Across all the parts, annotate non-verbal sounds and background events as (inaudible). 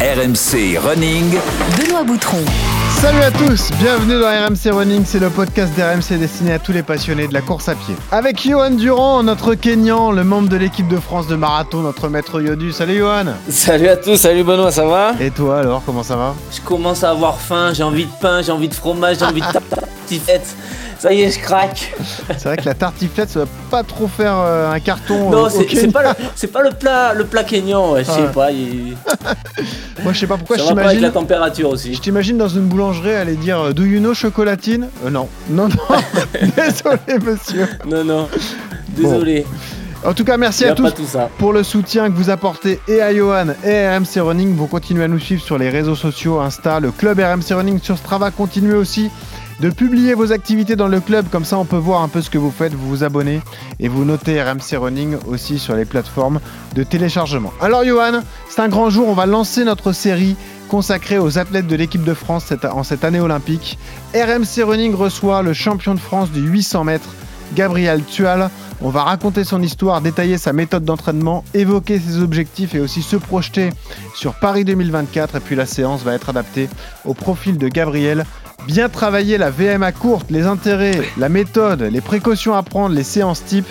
RMC Running. Benoît Boutron. Salut à tous, bienvenue dans RMC Running, c'est le podcast d'RMC destiné à tous les passionnés de la course à pied. Avec Johan Durand, notre Kenyan, le membre de l'équipe de France de marathon, notre maître Yodu. Salut Johan Salut à tous, salut Benoît, ça va? Et toi alors, comment ça va? Je commence à avoir faim, j'ai envie de pain, j'ai envie de fromage, j'ai envie de tartiflette. Ça y est, je craque. C'est vrai que la tartiflette, ça va pas trop faire euh, un carton. Non, euh, c'est pas, le- (laughs) c'est pas le plat, le plat kényan, ouais, je sais Ouais. pas. il- (laughs) Moi je sais pas pourquoi ça je va pas avec la t'imagine. température aussi. Je t'imagine dans une boulangerie aller dire euh, Do you know chocolatine? Euh, Non, non, non, (laughs) désolé monsieur. Non, non, désolé, En tout cas, merci à tous pour le soutien que vous apportez et à Johan et à RMC Running. Vous continuez à nous suivre sur les réseaux sociaux, Insta, le club RMC Running sur Strava. Continuez aussi de publier vos activités dans le club, comme ça on peut voir un peu ce que vous faites, vous vous abonnez et vous notez RMC Running aussi sur les plateformes de téléchargement. Alors Johan, c'est un grand jour, on va lancer notre série consacrée aux athlètes de l'équipe de France en cette année olympique. RMC Running reçoit le champion de France du 800 mètres, Gabriel Tual. On va raconter son histoire, détailler sa méthode d'entraînement, évoquer ses objectifs et aussi se projeter sur Paris 2024. Et puis la séance va être adaptée au profil de Gabriel. Bien travailler la VMA courte, les intérêts, la méthode, les précautions à prendre, les séances type.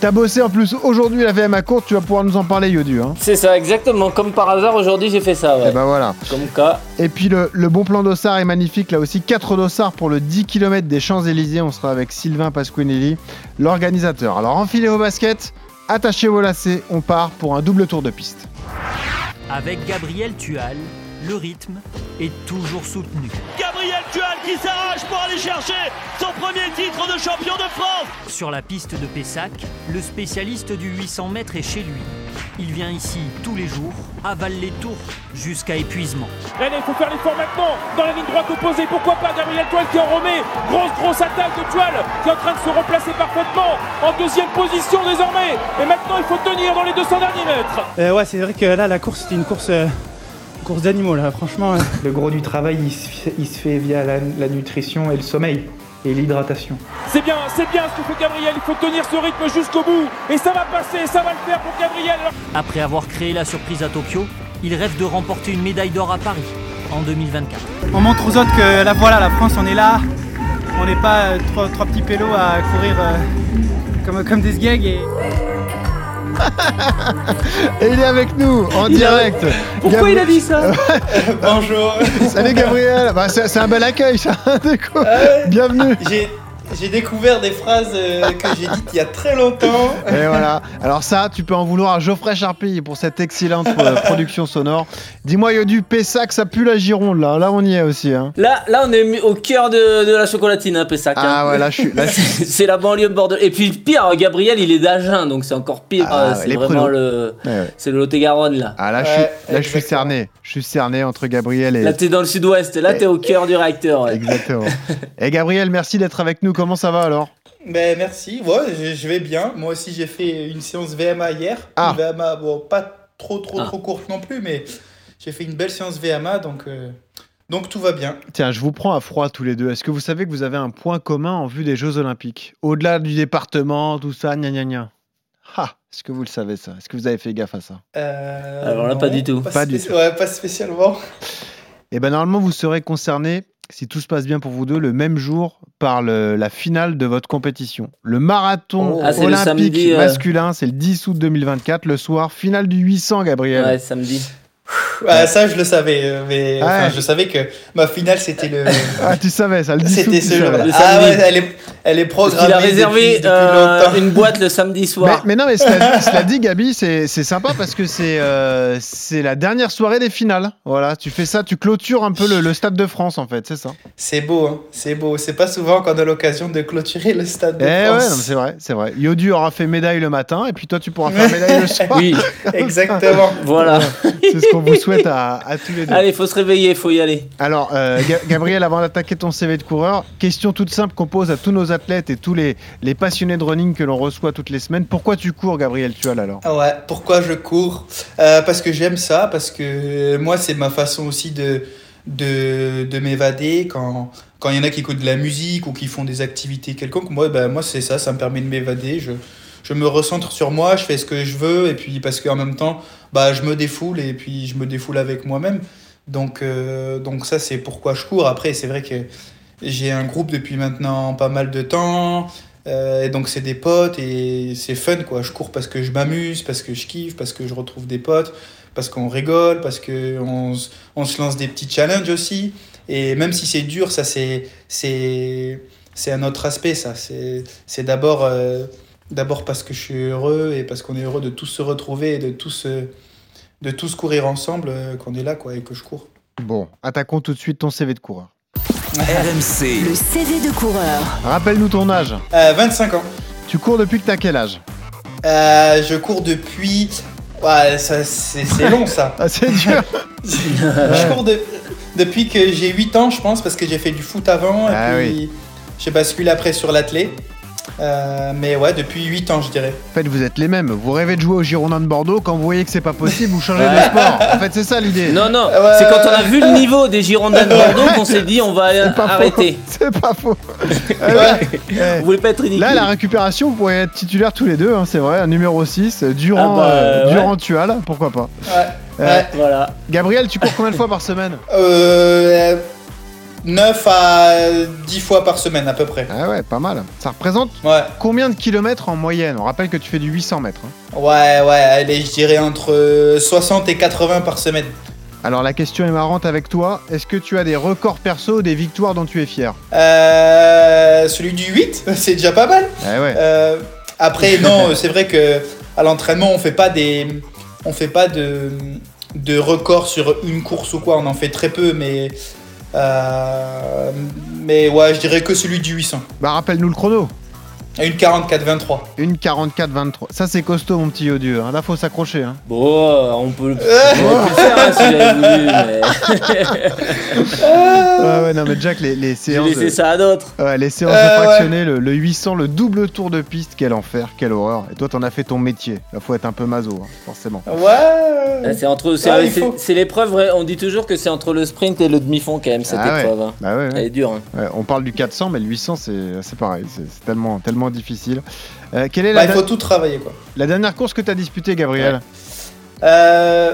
T'as bossé en plus aujourd'hui la VMA courte, tu vas pouvoir nous en parler Yodu. Hein. C'est ça, exactement. Comme par hasard, aujourd'hui, j'ai fait ça, ouais. Et ben voilà. Comme cas, Et puis le, le bon plan d'Ossard est magnifique. Là aussi, 4 dossards pour le 10 km des Champs-Élysées. On sera avec Sylvain Pasquinelli, l'organisateur. Alors enfilez vos baskets, attachez vos lacets, on part pour un double tour de piste. Avec Gabriel Tual, le rythme est toujours soutenu. Gabriel Tual qui s'arrache pour aller chercher son premier titre de champion de France. Sur la piste de Pessac, le spécialiste du 800 mètres est chez lui. Il vient ici tous les jours, avale les tours jusqu'à épuisement. Allez, il faut faire l'effort maintenant dans la ligne droite opposée. Pourquoi pas Gabriel Tual qui en remet. Grosse, grosse attaque de Tual qui est en train de se replacer parfaitement en deuxième position désormais. Et maintenant, il faut tenir dans les 200 derniers mètres. Euh, ouais, c'est vrai que là, la course, c'était une course, euh, course d'animaux, là. Franchement, Le gros du travail, il se fait, il se fait via la, la nutrition et le sommeil et l'hydratation. C'est bien, c'est bien ce que fait Gabriel. Il faut tenir ce rythme jusqu'au bout. Et ça va passer, ça va le faire pour Gabriel. Après avoir créé la surprise à Tokyo, il rêve de remporter une médaille d'or à Paris en 2024. on montre aux autres que là, voilà, la France, on est là. On n'est pas euh, trois, trois petits pélos à courir euh, comme, comme des sgegs. Et... Et il est avec nous en Il a- direct. pourquoi il a dit ça (laughs) Bonjour Salut Gabriel. Bah, c'est un bel accueil ça. (laughs) du coup. Bienvenue. J'ai j'ai découvert des phrases euh, que j'ai dites il y a très longtemps. Et voilà. Alors ça, tu peux en vouloir à Geoffrey Charpille pour cette excellente euh, (laughs) production sonore. Dis-moi Yodu, Pessac, ça pue la Gironde là. Là on y est aussi. Hein. Là, là, on est au cœur de, de la chocolatine, hein, Pessac. hein. Ah ouais, là je suis. Je (laughs) c'est la banlieue Bordeaux. Et puis pire, Gabriel, il est d'Agen, donc c'est encore pire. Ah, euh, c'est les vraiment le, Ouais, ouais. c'est le Lot-et-Garonne là. Ah là, je Ouais, suis, là, je suis cerné. Je suis cerné entre Gabriel et. Là, t'es dans le sud-ouest. Là, t'es au cœur du réacteur. ouais. Exactement. (laughs) Et Gabriel, merci d'être avec nous. Comment ça va alors Ben merci, ouais, je, je vais bien. Moi aussi j'ai fait une séance VMA hier. Ah. Une VMA, bon, pas trop trop Ah. trop courte non plus, mais j'ai fait une belle séance VMA, donc, euh, donc tout va bien. Tiens, je vous prends à froid tous les deux. Est-ce que vous savez que vous avez un point commun en vue des Jeux Olympiques? Au-delà du département, tout ça, gna gna gna. Ah, est-ce que vous le savez ça? Est-ce que vous avez fait gaffe à ça? Euh, Alors là, pas du tout. Pas du spéci- tout. Ouais, pas spécialement. Eh ben normalement, vous serez concerné, si tout se passe bien pour vous deux, le même jour par le- la finale de votre compétition. Le marathon Oh. Ah, le olympique samedi, euh. masculin, c'est le 10 août 2024, le soir, finale du 800, Gabriel. Ouais, samedi. Ouais, ça je le savais, euh, mais Ouais. enfin, je savais que ma finale c'était le. (laughs) Ah, tu savais ça, le 10 août, C'était ce jour-là. Ah ouais, elle est, elle est programmée. qu'il a réservé depuis, depuis euh, une boîte le samedi Mais, soir. mais non, mais cela, cela dit, (laughs) Gabi, c'est c'est sympa parce que c'est euh, c'est la dernière soirée des finales. Voilà, tu fais ça, tu clôtures un peu le, le Stade de France, en fait, c'est ça. C'est beau, hein. c'est beau. C'est pas souvent qu'on a l'occasion de clôturer le stade Eh de ouais, France. mais c'est vrai, c'est vrai. Yodu aura fait médaille le matin et puis toi, tu pourras faire médaille le soir. Oui, (laughs) Exactement. voilà. C'est ce qu'on vous souhaite à, à tous les deux. Allez, faut se réveiller, faut y aller. Alors, euh, Ga- Gabriel, avant d'attaquer ton CV de coureur, question toute simple qu'on pose à nos athlètes et tous les, passionnés de running que l'on reçoit toutes les semaines. Pourquoi tu cours, Gabriel Tual, alors? Ah ouais, pourquoi je cours? Euh, Parce que j'aime ça, parce que moi, c'est ma façon aussi de, de, de m'évader quand quand il y en a qui écoutent de la musique ou qui font des activités quelconques. Moi, ben, moi c'est ça, ça me permet de m'évader. Je, je me recentre sur moi, je fais ce que je veux, et puis parce qu'en même temps, bah, je me défoule et puis je me défoule avec moi-même. Donc, euh, donc ça, c'est pourquoi je cours. Après, c'est vrai que j'ai un groupe depuis maintenant pas mal de temps. euh, et donc, c'est des potes et c'est fun, quoi. Je cours parce que je m'amuse, parce que je kiffe, parce que je retrouve des potes, parce qu'on rigole, parce qu'on on se lance des petits challenges aussi. Et même si c'est dur, ça, c'est c'est un autre aspect, ça. C'est d'abord euh, d'abord parce que je suis heureux et parce qu'on est heureux de tous se retrouver et de tous, euh, de tous courir ensemble qu'on est là, quoi, et que je cours. Bon, attaquons tout de suite ton CV de coureur. RMC, Le CV de coureur. Rappelle-nous ton âge. Euh, 25 ans. Tu cours depuis que t'as quel âge? Euh, je cours depuis. Ouais, ça, c'est c'est long ça. (laughs) Ah, c'est dur Je cours de- depuis que j'ai 8 ans, je pense, parce que j'ai fait du foot avant. Ah et puis j'ai basculé après sur l'athlé. Euh, mais ouais, depuis 8 ans, je dirais. En fait, vous êtes les mêmes. Vous rêvez de jouer au Girondin de Bordeaux. Quand vous voyez que c'est pas possible, vous changez de sport. En fait, c'est ça l'idée. Non, non, Ouais, c'est quand on a vu le niveau des Girondins de Bordeaux qu'on s'est dit on va arrêter. C'est pas faux. (laughs) Ah ouais. Vous voulez pas être ridicule Là, la récupération, vous pourriez être titulaire tous les deux, hein, c'est vrai. Un numéro 6, euh, Durand, Ah bah, euh, ouais. Tual, pourquoi pas. Ouais. Euh, Ouais. Voilà. Gabriel, tu cours combien de fois par semaine? Euh, 9 à 10 fois par semaine à peu près. Ah ouais, pas mal. Ça représente Ouais, combien de kilomètres en moyenne? On rappelle que tu fais du 800 mètres. hein. ouais, ouais, allez, je dirais entre 60 et 80 par semaine. Alors la question est marrante avec toi. Est-ce que tu as des records perso ou des victoires dont tu es fier? Euh, celui du 8, (laughs) c'est déjà pas mal. Ah ouais. Euh, après, non, (laughs) c'est vrai que à l'entraînement, on fait pas des, on fait pas de, de records sur une course ou quoi. On en fait très peu, mais, mais ouais, je dirais que celui du 800. Bah rappelle-nous le chrono. Une 44-23. Une 44-23. Ça c'est costaud mon petit odieux. Hein. Là faut s'accrocher. Hein. Bon, euh, on peut, on peut le (laughs) faire hein, si j'avais voulu, mais (laughs) Ouais ouais non mais Jack les, les j'ai séances. laissé de- ça à d'autres. Ouais, les séances Euh, de ouais. fractionné, le, le 800, le double tour de piste, quel enfer, quelle horreur. Et toi, t'en as fait ton métier. Là, faut être un peu maso, hein, forcément. Ouais. Ah, C'est entre, c'est, Ah, l'épreuve. On dit toujours que c'est entre le sprint et le demi-fond quand même cette Ah ouais. épreuve. hein. Bah ouais, Elle est dure. hein. Ouais, on parle du 400, mais le 800, c'est c'est pareil. C'est c'est tellement, difficile. Euh, quelle est Bah, la, il faut tout travailler, quoi. la dernière course que t'as disputée, Gabriel Euh,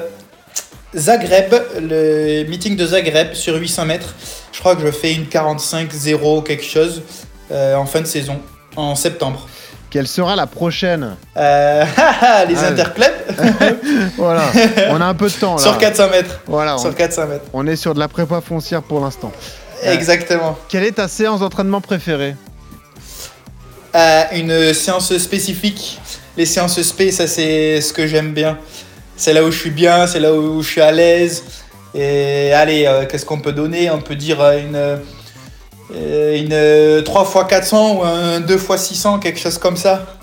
Zagreb, le meeting de Zagreb sur 800 mètres. Je crois que je fais une 45-0 quelque chose euh, en fin de saison, en septembre. Quelle sera la prochaine? Euh, (laughs) les Ah, interclubs (laughs) Voilà, on a un peu de temps là. sur 400 mètres. Voilà, on, Sur 400 mètres. on est sur de la prépa foncière pour l'instant. Exactement. Quelle est ta séance d'entraînement préférée? Euh, une séance spécifique. Les séances spé, ça c'est ce que j'aime bien. C'est là où je suis bien, c'est là où je suis à l'aise. Et allez, euh, qu'est-ce qu'on peut donner? On peut dire euh, une, une euh, 3 x 400 ou un 2 x 600, quelque chose comme ça.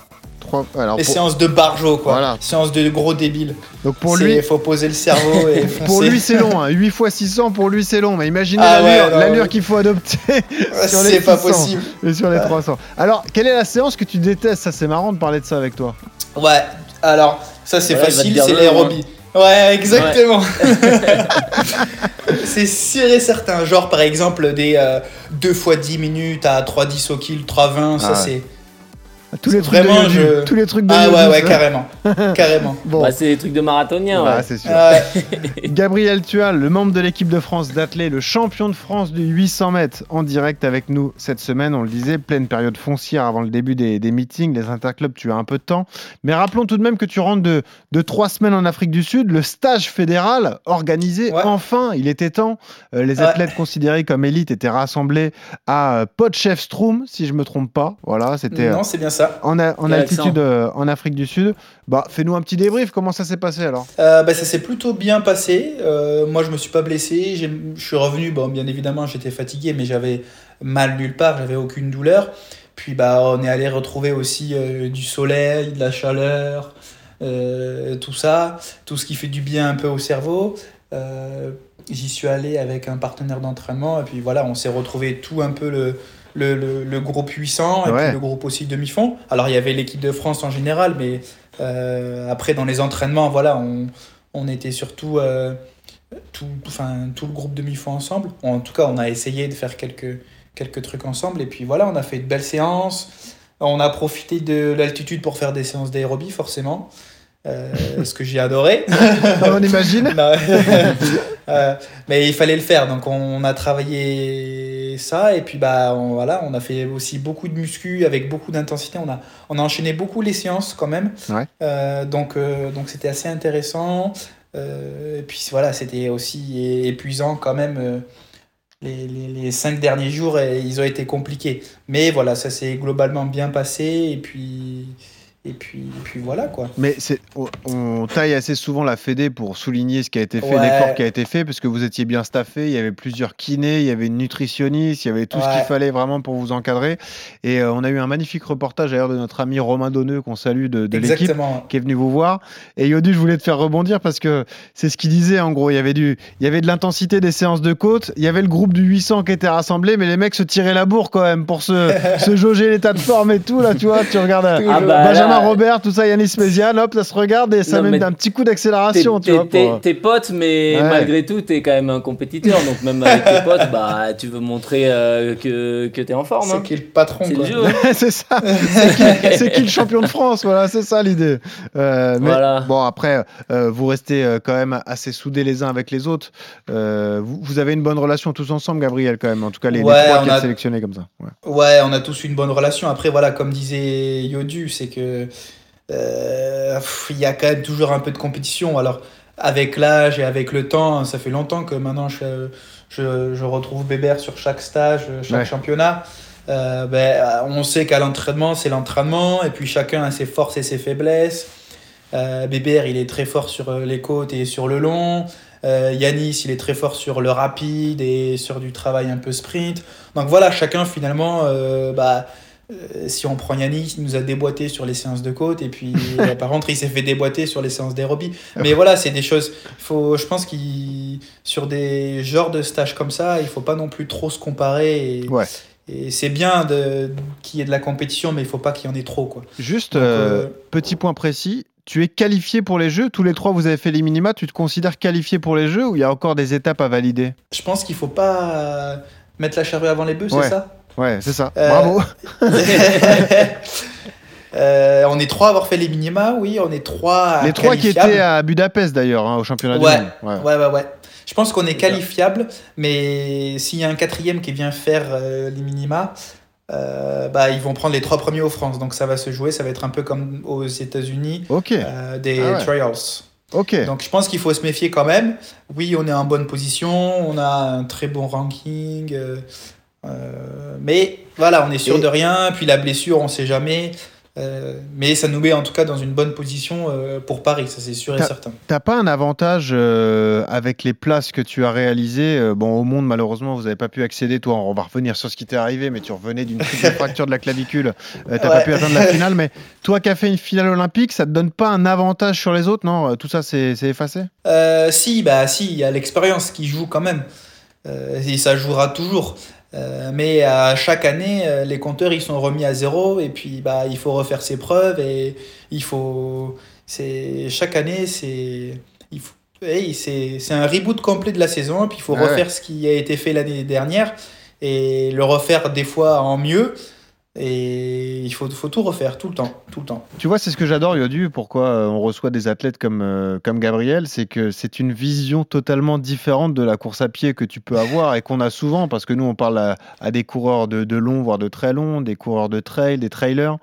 Trois... Alors, Les pour- séances de barjo, quoi. Voilà. Séances de gros débiles. Donc pour lui, faut poser le cerveau (laughs) et. Pour lui, c'est long. (laughs) Hein. 8 x 600, pour lui, c'est long. Mais imaginez Ah l'allure ouais, qu'il faut adopter (laughs) sur les C'est pas 600 possible. et sur les 300. Alors, quelle est la séance que tu détestes? Ça, c'est marrant de parler de ça avec toi. Ouais, alors ça c'est Voilà, il te facile, c'est l'aérobie. Ouais, exactement. c'est sûr et certain. Genre par exemple des 2 x 10 minutes à 3,10 au kill, 3,20, ça Ah ouais. c'est. Tous les trucs vraiment, de je- Tous les trucs de Ah ouais, ouais, carrément. (laughs) carrément. Bon, Bah, c'est des trucs de marathonien. bah, ouais. c'est sûr. Ouais. (laughs) Gabriel Tual, le membre de l'équipe de France d'athlée, le champion de France du 800 mètres, en direct avec nous cette semaine. On le disait, pleine période foncière avant le début des, des meetings, les interclubs, tu as un peu de temps. Mais rappelons tout de même que tu rentres de, de trois semaines en Afrique du Sud, le stage fédéral organisé Ouais. enfin, il était temps. Euh, les Ouais. athlètes considérés comme élites étaient rassemblés à euh, Potchefstroom, si je me trompe pas. Voilà, c'était euh, Non, c'est bien ça. En, a- en altitude euh, en Afrique du Sud. Bah, fais-nous un petit débrief. Comment ça s'est passé alors? Euh, bah, ça s'est plutôt bien passé. Euh, moi, je me suis pas blessé. Je suis revenu. Bon, bien évidemment, j'étais fatigué, mais j'avais mal nulle part. J'avais aucune douleur. Puis, bah, on est allé retrouver aussi euh, du soleil, de la chaleur, euh, tout ça, tout ce qui fait du bien un peu au cerveau. Euh, J'y suis allé avec un partenaire d'entraînement. Et puis voilà, on s'est retrouvé tout un peu le, le, le, le groupe puissant et Ouais. puis le groupe aussi demi-fond. Alors, il y avait l'équipe de France en général, mais euh, après, dans les entraînements, voilà, on, on était surtout euh, tout, enfin, tout le groupe demi-fond ensemble. En tout cas, on a essayé de faire quelques, quelques trucs ensemble. Et puis voilà, on a fait de belles séances. On a profité de l'altitude pour faire des séances d'aérobie, forcément. euh, (laughs) ce que j'ai adoré. (laughs) On imagine. (laughs) Euh, mais il fallait le faire, donc on a travaillé ça et puis bah on, voilà, on a fait aussi beaucoup de muscu avec beaucoup d'intensité. On a on a enchaîné beaucoup les séances quand même. Ouais. Euh, donc euh, donc c'était assez intéressant. Euh, et puis voilà, c'était aussi épuisant quand même. les, les, les cinq derniers jours, et ils ont été compliqués. Mais voilà, ça s'est globalement bien passé. Et puis, et puis, puis voilà quoi. Mais c'est, on, on taille assez souvent la Fédé pour souligner ce qui a été fait, Ouais. l'effort qui a été fait, parce que vous étiez bien staffé, il y avait plusieurs kinés, il y avait une nutritionniste, il y avait tout ce qu'il fallait vraiment pour vous encadrer. Et euh, on a eu un magnifique reportage d'ailleurs de notre ami Romain Donneux, qu'on salue de, de l'équipe, qui est venu vous voir. Et Yodu, je voulais te faire rebondir parce que c'est ce qu'il disait en gros. Il y avait du, il y avait de l'intensité des séances de côte. Il y avait le groupe du 800 qui était rassemblé, mais les mecs se tiraient la bourre quand même pour se, (laughs) se jauger l'état de forme et tout. Là, tu vois, tu regardes euh, Ah bah Benjamin Robert, tout ça, Yanis Méziane, hop, ça se regarde et ça Non, met un petit coup T'es d'accélération, tu t'es- vois. t'es- pour- t'es pote, mais Ouais. malgré tout, t'es quand même un compétiteur. donc même avec tes potes, bah, tu veux montrer euh, que, que t'es en forme. C'est hein. qui est le patron C'est quoi. le jeu. (laughs) c'est ça. C'est qui, le champion de France Voilà, c'est ça l'idée. Euh, Voilà. bon, après, euh, vous restez euh, quand même assez soudés les uns avec les autres. Euh, vous, vous avez une bonne relation tous ensemble, Gabriel, quand même. En tout cas, les, les Ouais, trois on qui a- sélectionnés comme ça. Ouais. Ouais, on a tous une bonne relation. Après, voilà, comme disait Yodu, c'est que euh, il y a quand même toujours un peu de compétition. Alors, avec l'âge et avec le temps, ça fait longtemps que maintenant je, je, je retrouve Bébert sur chaque stage, chaque Ouais. championnat. Euh, ben, on sait qu'à l'entraînement, c'est l'entraînement, et puis chacun a ses forces et ses faiblesses. Euh, Bébert, il est très fort sur euh, les côtes et sur le long. Euh, Yanis, il est très fort sur le rapide et sur du travail un peu sprint. Donc voilà, chacun finalement, euh, bah, euh, si on prend Yanis, il nous a déboîté sur les séances de côte et puis (laughs) euh, par contre il s'est fait déboîter sur les séances d'aérobie. Mais voilà, c'est des choses. Faut, je pense qu'il sur des genres de stages comme ça, il faut pas non plus trop se comparer. Et, Ouais. et c'est bien de qu'il y ait de la compétition, mais il faut pas qu'il y en ait trop quoi. Juste, Donc, euh, petit point précis. Tu es qualifié pour les Jeux. Tous les trois, vous avez fait les minima. Tu te considères qualifié pour les Jeux ou il y a encore des étapes à valider? Je pense qu'il faut pas mettre la charrue avant les bœufs, Ouais. c'est ça? Ouais, c'est ça. Euh, Bravo. (laughs) Euh, on est trois à avoir fait les minima, oui, on est trois. Les trois qui étaient à Budapest d'ailleurs, hein, au championnat Ouais. du monde. Ouais. Ouais, ouais, ouais. Je pense qu'on est qualifiable, mais s'il y a un quatrième qui vient faire euh, les minima, euh, bah, ils vont prendre les trois premiers aux France. Donc ça va se jouer, ça va être un peu comme aux États-Unis, Ok, euh, des Ah ouais. trials. ok. Donc je pense qu'il faut se méfier quand même. Oui, on est en bonne position, on a un très bon ranking. euh, euh, mais voilà, on est sûr Et- de rien. Puis la blessure, on sait jamais. Euh, mais ça nous met en tout cas dans une bonne position euh, pour Paris, ça c'est sûr et certain. T'as pas un avantage euh, avec les places que tu as réalisées euh, Bon, au monde, malheureusement, vous n'avez pas pu accéder. Toi, on va revenir sur ce qui t'est arrivé, mais tu revenais d'une (laughs) fracture de la clavicule. Euh, T'as pas Ouais. pu atteindre la (laughs) finale, mais toi qui as fait une finale olympique, ça te donne pas un avantage sur les autres Non, tout ça, c'est c'est effacé? Euh, si, bah si, il y a l'expérience qui joue quand même. Euh, et ça jouera toujours. Euh, mais à chaque année, euh, les compteurs ils sont remis à zéro et puis bah il faut refaire ses preuves et il faut c'est chaque année c'est il faut hey, c'est c'est un reboot complet de la saison et puis il faut Ah ouais. refaire ce qui a été fait l'année dernière et le refaire des fois en mieux et il faut faut tout refaire tout le temps tout le temps. Tu vois, c'est ce que j'adore, Yodu, pourquoi euh, on reçoit des athlètes comme, euh, comme Gabriel, c'est que c'est une vision totalement différente de la course à pied que tu peux avoir et qu'on a souvent, parce que nous, on parle à, à des coureurs de, de long, voire de très long, des coureurs de trail, des trailers.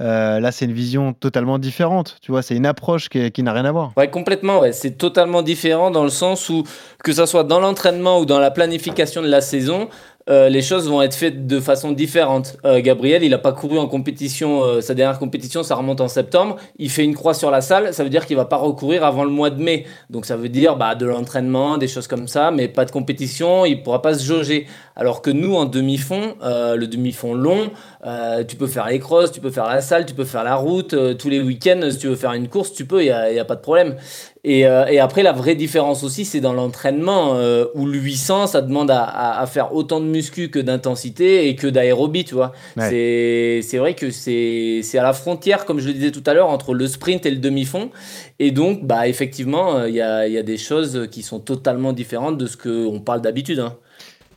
Euh, là, c'est une vision totalement différente, tu vois, c'est une approche qui, n'a rien à voir. Ouais, complètement. Ouais. C'est totalement différent dans le sens où, que ça soit dans l'entraînement ou dans la planification de la saison, euh, les choses vont être faites de façon différente. Euh, Gabriel, il n'a pas couru en compétition, euh, sa dernière compétition, ça remonte en septembre. Il fait une croix sur la salle, ça veut dire qu'il va pas recourir avant le mois de mai. Donc ça veut dire bah, de l'entraînement, des choses comme ça, mais pas de compétition, il pourra pas se jauger. Alors que nous, en demi-fond, le demi-fond long, euh, tu peux faire les crosses, tu peux faire la salle, tu peux faire la route, euh, tous les week-ends, si tu veux faire une course, tu peux, il n'y a, y a pas de problème. Et, euh, et après, la vraie différence aussi, c'est dans l'entraînement, où le 800, ça demande à, à- à faire autant de muscu que d'intensité et que d'aérobie, tu vois. Ouais. C'est vrai que c'est à la frontière, comme je le disais tout à l'heure, entre le sprint et le demi-fond. Et donc, bah, effectivement, il y, a, il y a des choses qui sont totalement différentes de ce qu'on parle d'habitude. hein.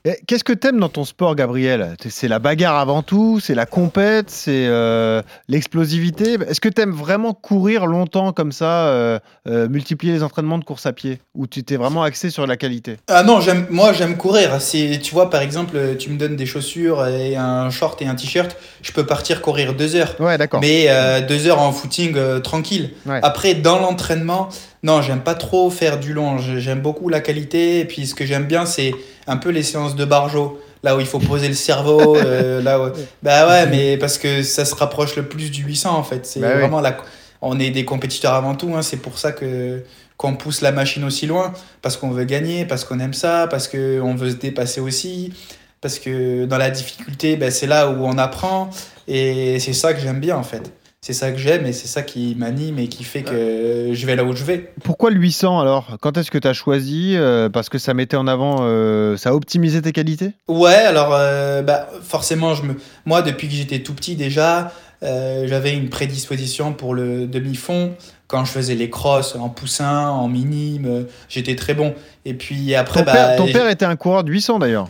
Et Qu'est-ce que t'aimes dans ton sport, Gabriel? C'est la bagarre avant tout, c'est la compète, c'est euh, l'explosivité. Est-ce que t'aimes vraiment courir longtemps comme ça, euh, euh, multiplier les entraînements de course à pied, ou tu t'es vraiment axé sur la qualité? Ah non, j'aime, moi j'aime courir. C'est, tu vois, par exemple, tu me donnes des chaussures et un short et un t-shirt, je peux partir courir deux heures. Ouais, d'accord. Mais deux heures en footing tranquille. Ouais. Après, dans l'entraînement, non, j'aime pas trop faire du long. J'aime beaucoup la qualité. Et puis, ce que j'aime bien, c'est un peu les séances de barjo. Là où il faut poser le cerveau. (laughs) euh, là où... Bah ouais, mais parce que ça se rapproche le plus du 800 en fait. C'est Bah oui. vraiment la. On est des compétiteurs avant tout. hein. C'est pour ça que qu'on pousse la machine aussi loin. Parce qu'on veut gagner, parce qu'on aime ça, parce qu'on veut se dépasser aussi. Parce que dans la difficulté, ben, c'est là où on apprend. Et c'est ça que j'aime bien en fait. C'est ça que j'aime et c'est ça qui m'anime et qui fait que je vais là où je vais. Pourquoi le 800 alors? Quand est-ce que tu as choisi Euh, Parce que ça mettait en avant, euh, ça optimisait tes qualités? Ouais, alors euh, bah, forcément, je me... moi depuis que j'étais tout petit déjà, j'avais une prédisposition pour le demi-fond. Quand je faisais les crosses en poussin, en minime, j'étais très bon. Et puis après, ton, bah, père, ton père était un coureur de 800 d'ailleurs.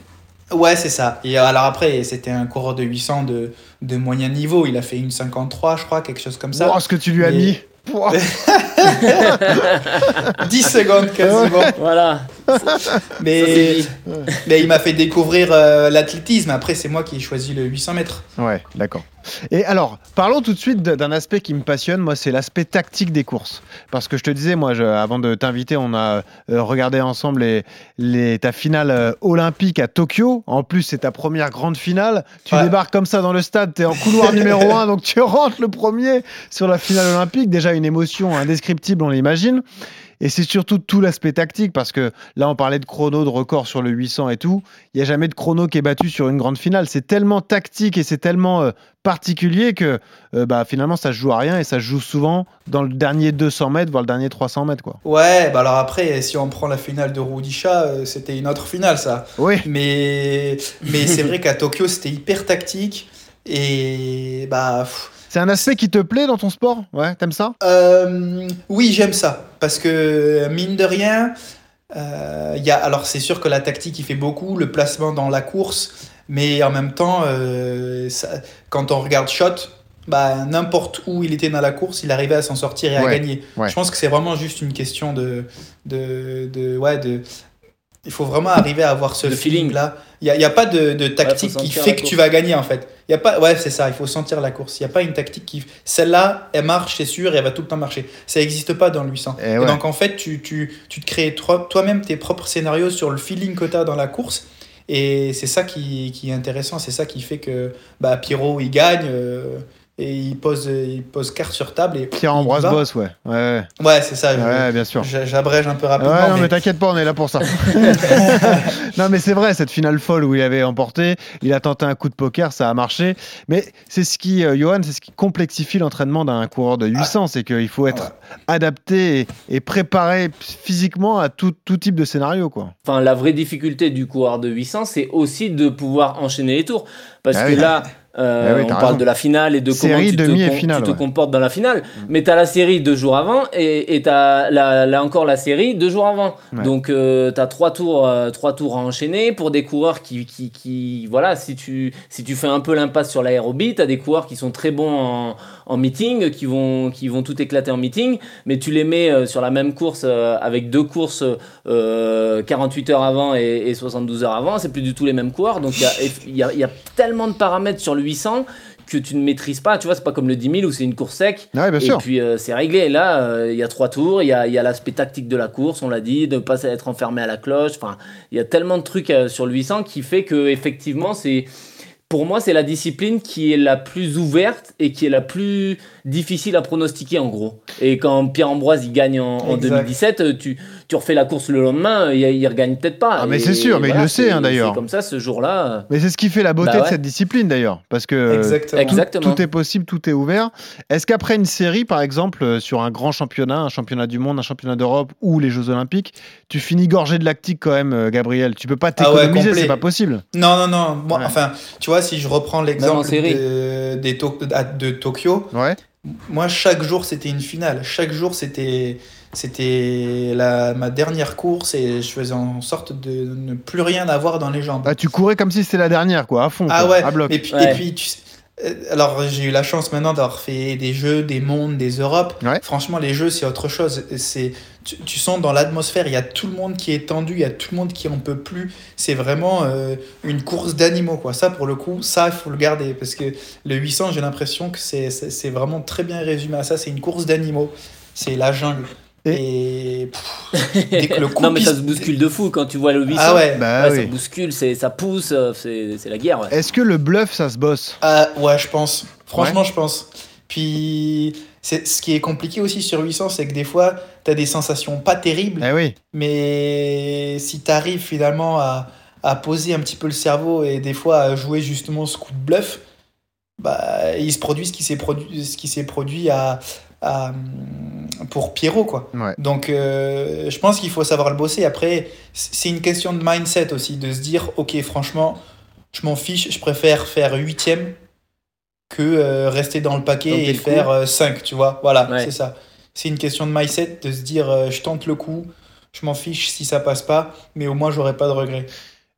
Ouais, c'est ça. Et alors après, c'était un coureur de 800 de, de moyen niveau. Il a fait une 53, je crois, quelque chose comme ça. Oh, ce que tu lui as mis (laughs) Pouah. (laughs) 10 secondes quasiment. Voilà. (laughs) Mais, mais il m'a fait découvrir euh, l'athlétisme. Après, c'est moi qui ai choisi le 800 mètres. Ouais, d'accord. Et alors, parlons tout de suite d'un aspect qui me passionne, moi, c'est l'aspect tactique des courses. Parce que je te disais, moi, je- avant de t'inviter, on a euh, regardé ensemble les, les- ta finale euh, olympique à Tokyo. En plus, c'est ta première grande finale. Tu Ouais. débarques comme ça dans le stade, tu es en couloir numéro 1, (laughs) donc tu rentres le premier sur la finale olympique. Déjà, une émotion indescriptible, on l'imagine. Et c'est surtout tout l'aspect tactique, parce que là, on parlait de chrono, de record sur le 800 et tout. Il n'y a jamais de chrono qui est battu sur une grande finale. C'est tellement tactique et c'est tellement euh, particulier que euh, bah, finalement, ça se joue à rien et ça se joue souvent dans le dernier 200 mètres, voire le dernier 300 mètres. Quoi. Ouais, bah alors après, si on prend la finale de Rudisha, euh, c'était une autre finale, ça. Oui, Mais, mais c'est vrai qu'à Tokyo, c'était hyper tactique. Et bah. pff, c'est un aspect qui te plaît dans ton sport? Ouais, t'aimes ça? Euh, oui, j'aime ça. Parce que, mine de rien, euh, il y a, alors c'est sûr que la tactique, il fait beaucoup, le placement dans la course. Mais en même temps, euh, ça- quand on regarde Shot, bah, n'importe où il était dans la course, il arrivait à s'en sortir et à gagner. ouais. Je pense que c'est vraiment juste une question de, de, de, ouais, de. Il faut vraiment arriver à avoir ce Le feeling. feeling là. Il n'y a, il y a pas de, de tactique qui fait que course. tu vas gagner en fait. Il y a pas, ouais, c'est ça. Il faut sentir la course. Il n'y a pas une tactique qui. Celle-là, elle marche, c'est sûr, et elle va tout le temps marcher. Ça n'existe pas dans le 800. Eh Et ouais. donc en fait, tu, tu, tu te crées toi- toi-même tes propres scénarios sur le feeling que tu as dans la course. Et c'est ça qui, qui est intéressant. C'est ça qui fait que bah, Pierrot, il gagne. euh, et il pose, il pose carte sur table. Et Pierre-Ambroise il va. Boss, ouais. Ouais, Ouais, c'est ça. je- ouais bien sûr. J'abrège un peu rapidement. Ouais, non, mais, mais- t'inquiète pas, on est là pour ça. (laughs) (laughs) non, mais c'est vrai, cette finale folle où il avait emporté, il a tenté un coup de poker, ça a marché. Mais c'est ce qui, euh, Johan, c'est ce qui complexifie l'entraînement d'un coureur de 800, c'est qu'il faut être adapté et, et préparé physiquement à tout, tout type de scénario, quoi. Enfin, la vraie difficulté du coureur de 800, c'est aussi de pouvoir enchaîner les tours. Parce Ah que oui. là, (laughs) euh, oui, on parle de la finale et de Série, comment tu, te, finale, tu ouais. Mm. comportes dans la finale. Mais tu as la série deux jours avant et tu as là, là encore la série deux jours avant. Ouais. Donc tu as trois tours, euh, trois tours à enchaîner pour des coureurs qui, qui, qui- voilà, si tu, si tu fais un peu l'impasse sur l'aérobie, tu as des coureurs qui sont très bons en, en meeting, qui vont, qui vont tout éclater en meeting, mais tu les mets euh, sur la même course euh, avec deux courses euh, 48 heures avant et, et 72 heures avant, c'est plus du tout les mêmes coureurs. Donc il y a, y, a, il y a tellement de paramètres sur le 800 que tu ne maîtrises pas. Tu vois, c'est pas comme le 10 000 où c'est une course sec. Ouais, bien et sûr. puis euh, c'est réglé. Et là, euh, il y a trois tours. Il y a, l'aspect tactique de la course, on l'a dit, de ne pas être enfermé à la cloche. Enfin, il y a tellement de trucs euh, sur le 800 qui fait que effectivement, c'est pour moi, c'est la discipline qui est la plus ouverte et qui est la plus difficile à pronostiquer en gros. Et quand Pierre Ambroise il gagne en, en Exact. 2017, euh, tu, tu refais la course le lendemain, il, il regagne peut-être pas. Ah, mais c'est sûr, mais il le sait, hein, d'ailleurs. c'est Comme ça, ce jour-là. Mais c'est ce qui fait la beauté Bah de cette discipline d'ailleurs, parce que Exactement. tout, Exactement. tout est possible, tout est ouvert. Est-ce qu'après une série, par exemple, euh, sur un grand championnat, un championnat du monde, un championnat d'Europe ou les Jeux Olympiques, tu finis gorgé de lactique quand même, euh, Gabriel? Tu peux pas Ah ouais, t'économiser, c'est pas possible. Non, non, non. Moi, Ouais. Enfin, tu vois, si je reprends l'exemple de, des To- de Tokyo, Ouais. moi, chaque jour, c'était une finale. Chaque jour, c'était c'était la, ma dernière course et je faisais en sorte de ne plus rien avoir dans les jambes. Bah, tu courais comme si c'était la dernière, quoi, à fond. Ah quoi, ouais, à bloc. et puis, Ouais. et puis tu sais, euh, alors j'ai eu la chance maintenant d'avoir fait des jeux, des mondes, des Europes. Ouais. Franchement, les jeux, c'est autre chose. C'est, tu, tu sens dans l'atmosphère, il y a tout le monde qui est tendu, il y a tout le monde qui en peut plus. C'est vraiment euh, une course d'animaux, quoi. Ça, pour le coup, ça, il faut le garder. Parce que le 800, j'ai l'impression que c'est, c'est, c'est vraiment très bien résumé à ça. C'est une course d'animaux. C'est la jungle. Et, pff, dès que le (laughs) coup non, mais ça se bouscule de fou quand tu vois le 800. Ah ouais. Bah Ouais, oui. Ça bouscule, c'est- ça pousse, euh, c'est c'est la guerre. Ouais. Est-ce que le bluff, ça se bosse? Ah ouais, je pense. Franchement, je pense. Puis, c'est ce qui est compliqué aussi sur 800, c'est que des fois, tu as des sensations pas terribles, Eh oui. mais si tu arrives finalement à, à poser un petit peu le cerveau et des fois à jouer justement ce coup de bluff, bah, il se produit ce qui s'est produit, ce qui s'est produit à, à, pour Pierrot, quoi. Ouais. Donc, euh, je pense qu'il faut savoir le bosser. Après, c'est une question de mindset aussi, de se dire, ok, franchement, je m'en fiche, je préfère faire huitième que euh, rester dans le paquet et faire 5, tu vois. Voilà, Ouais. c'est ça. C'est une question de mindset, de se dire, euh, je tente le coup, je m'en fiche si ça passe pas, mais au moins, j'aurai pas de regrets.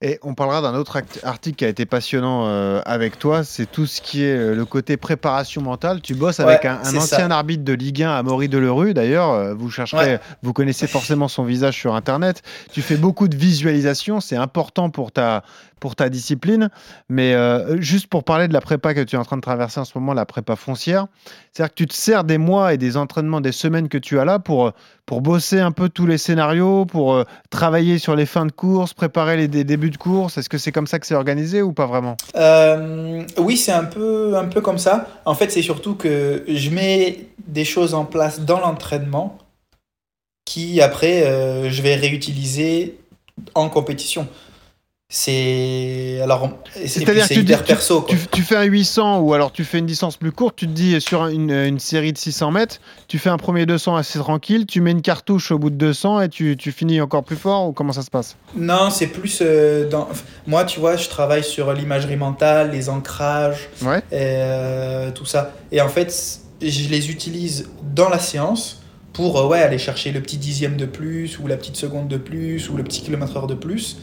Et on parlera d'un autre article qui a été passionnant euh, avec toi, c'est tout ce qui est euh, le côté préparation mentale. Tu bosses avec un, ancien ça. arbitre de Ligue 1 à Maury Delerue, d'ailleurs, euh, vous chercherez, Ouais. vous connaissez forcément son visage sur Internet. Tu fais beaucoup de visualisation, c'est important pour ta, pour ta discipline. Mais euh, juste pour parler de la prépa que tu es en train de traverser en ce moment, la prépa foncière, c'est-à-dire que tu te sers des mois et des entraînements, des semaines que tu as là pour, euh, pour bosser un peu tous les scénarios, pour euh, travailler sur les fins de course, préparer les dé- débuts de course. Est-ce que c'est comme ça que c'est organisé ou pas vraiment? Oui, c'est un peu, un peu comme ça. En fait, c'est surtout que je mets des choses en place dans l'entraînement qui, après, je vais réutiliser en compétition. C'est. Alors, C'est-à-dire que tu, hyper perso. tu, tu fais un 800 ou alors tu fais une distance plus courte, tu te dis sur une, une série de 600 mètres, tu fais un premier 200 assez tranquille, tu mets une cartouche au bout de 200 et tu, tu finis encore plus fort ou comment ça se passe? Non, c'est plus euh, dans. Moi, tu vois, je travaille sur l'imagerie mentale, les ancrages, Ouais. euh, tout ça. Et en fait, je les utilise dans la séance pour euh, ouais, aller chercher le petit dixième de plus, ou la petite seconde de plus, ou le petit kilomètre heure de plus.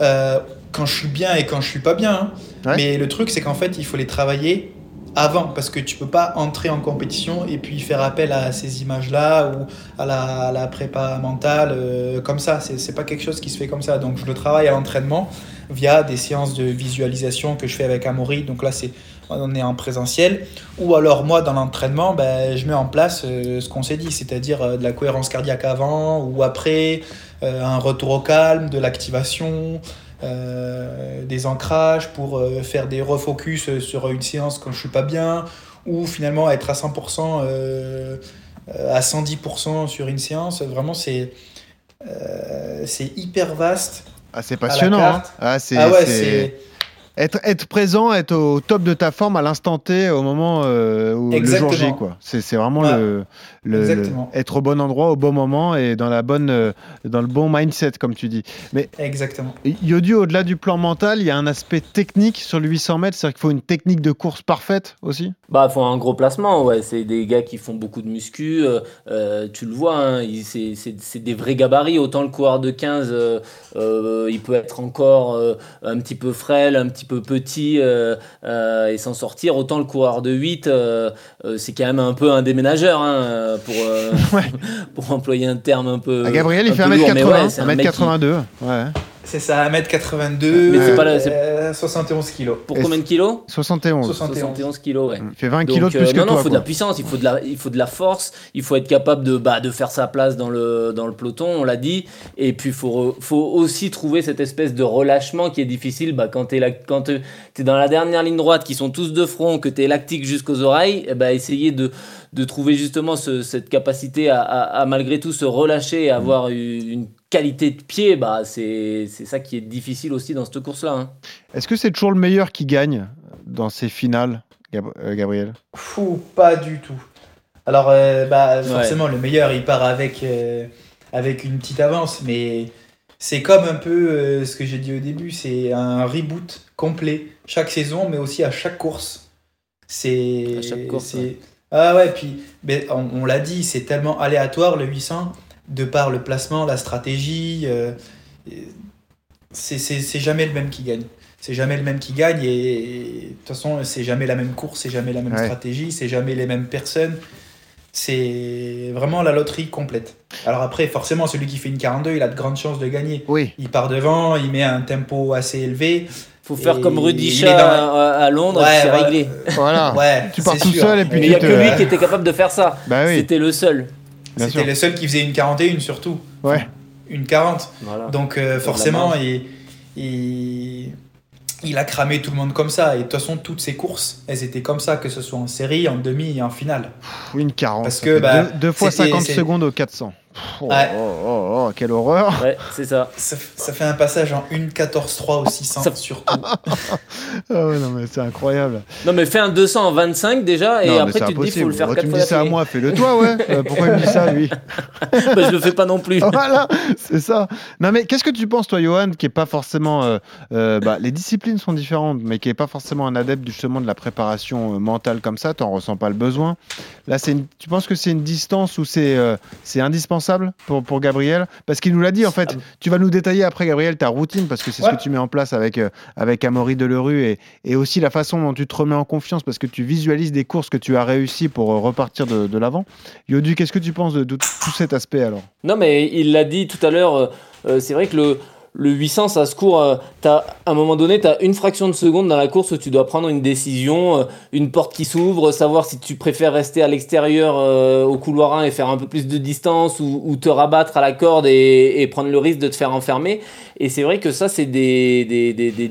Euh, quand je suis bien et quand je suis pas bien. hein. Ouais. Mais le truc, c'est qu'en fait, il faut les travailler avant, parce que tu peux pas entrer en compétition et puis faire appel à ces images-là ou à la, à la prépa mentale euh, comme ça. C'est c'est pas quelque chose qui se fait comme ça. Donc je le travaille à l'entraînement via des séances de visualisation que je fais avec Amaury. Donc là, c'est on est en présentiel. Ou alors moi, dans l'entraînement, ben, je mets en place euh, ce qu'on s'est dit, c'est-à-dire euh, de la cohérence cardiaque avant ou après, euh, un retour au calme, de l'activation. des ancrages pour faire des refocus sur une séance quand je suis pas bien ou finalement être à 100% euh, euh, à 110% sur une séance vraiment c'est c'est hyper vaste Ah, c'est passionnant. hein. Ah, c'est, ah ouais c'est- c'est Être, être présent, être au top de ta forme à l'instant T, au moment euh, où le jour J. Quoi. C'est, c'est vraiment Ouais. le, le- Exactement. le- être au bon endroit, au bon moment et dans, la bonne, euh, dans le bon mindset, comme tu dis. exactement Yodu, au-delà du plan mental, il y a un aspect technique sur le 800 mètres, c'est-à-dire qu'il faut une technique de course parfaite aussi? Bah, faut un gros placement, ouais. C'est des gars qui font beaucoup de muscu. euh, euh, tu le vois, hein, il- c'est- c'est c'est des vrais gabarits. Autant le coureur de 15, euh, euh, il peut être encore euh, un petit peu frêle, un petit peu petit euh, euh, et s'en sortir. Autant le coureur de 8, euh, c'est quand même un peu un déménageur, hein, pour, (laughs) Ouais. pour employer un terme un peu. Ah, Gabriel, il fait peu lourd, mais 1m80, ouais, c'est un mec qui- 1m82. Ouais. C'est ça 1m82 Mais c'est pas la- c'est- euh, 71 kilos Pour combien de kilos 71. 71. 71 kilos, ouais. Il fait 20 Donc, kilos de euh, plus que non, non, il faut de la puissance, il faut de la, il faut de la force, il faut être capable de, bah, de faire sa place dans le, dans le peloton, on l'a dit. Et puis, il faut, faut aussi trouver cette espèce de relâchement qui est difficile bah, quand tu es, es dans la dernière ligne droite, qui sont tous de front, que tu es lactique jusqu'aux oreilles. Et bah, essayer de, de trouver justement ce- cette capacité à, à- à malgré tout se relâcher et avoir une, une qualité de pied, bah, c'est c'est ça qui est difficile aussi dans cette course-là. hein. Est-ce que c'est toujours le meilleur qui gagne dans ces finales, Gab- euh, Gabriel? Fou, pas du tout. Alors, euh, bah, forcément, le meilleur, il part avec, euh, avec une petite avance, mais c'est comme un peu euh, ce que j'ai dit au début, c'est un reboot complet, chaque saison, mais aussi à chaque course. C'est. À chaque course, ouais. Ah ouais, puis ben, on, on l'a dit, c'est tellement aléatoire le 800. De par le placement, la stratégie. euh, c'est c'est- c'est jamais le même qui gagne. C'est jamais le même qui gagne et de toute façon, c'est jamais la même course, c'est jamais la même Ouais. stratégie, c'est jamais les mêmes personnes. C'est vraiment la loterie complète. Alors après, forcément, celui qui fait une 42, il a de grandes chances de gagner. Oui. Il part devant, il met un tempo assez élevé. Faut faire comme Rudy Chat dans à, Londres, Ouais, c'est voilà. réglé. Voilà. Ouais, Tu pars tout sûr. seul et puis Mais tu il n'y a te- que lui qui était capable de faire ça. Bah oui. C'était le seul. C'était le seul qui faisait une 41 surtout. Ouais. Une 40. Voilà. Donc euh, forcément, il, il, il a cramé tout le monde comme ça. Et de toute façon, toutes ses courses, elles étaient comme ça, que ce soit en série, en demi et en finale. Une 40. Parce que, bah, deux, deux fois c'était- 50 c'est- secondes au 400. Pff, Oh, Ouais. oh, oh, oh, quelle horreur. Ouais, c'est ça. Ça, ça fait un passage en 1.14.3 au 600 Ça- surtout. (laughs) Ah ouais, non, mais c'est incroyable. Non, mais fais un 200 en 25 déjà, et non, après tu te dis, faut le faire Moi, 4 tu me dis ça à moi, fais-le toi, ouais. (laughs) Euh, pourquoi il me dit ça, lui? (laughs) Bah, je le fais pas non plus. Voilà, c'est ça. Non, mais qu'est-ce que tu penses, toi, Johan, qui est pas forcément. euh, euh, bah, les disciplines sont différentes, mais qui est pas forcément un adepte justement de la préparation euh, mentale comme ça, t'en ressens pas le besoin? Là, c'est une- tu penses que c'est une distance où c'est euh, c'est indispensable pour, pour Gabriel Parce qu'il nous l'a dit, en fait. Tu vas nous détailler après, Gabriel, ta routine, parce que c'est ce que tu mets en place avec, euh, avec Amaury Delerue et, et aussi la façon dont tu te remets en confiance, parce que tu visualises des courses que tu as réussi pour euh, repartir de, de l'avant. Yodu, qu'est-ce que tu penses de, de tout cet aspect alors? Non, mais il l'a dit tout à l'heure, euh, c'est vrai que le, le 800, ça se court. euh, à un moment donné, tu as une fraction de seconde dans la course où tu dois prendre une décision, euh, une porte qui s'ouvre, savoir si tu préfères rester à l'extérieur euh, au couloir 1 et faire un peu plus de distance ou, te rabattre à la corde et, prendre le risque de te faire enfermer. Et c'est vrai que ça, c'est des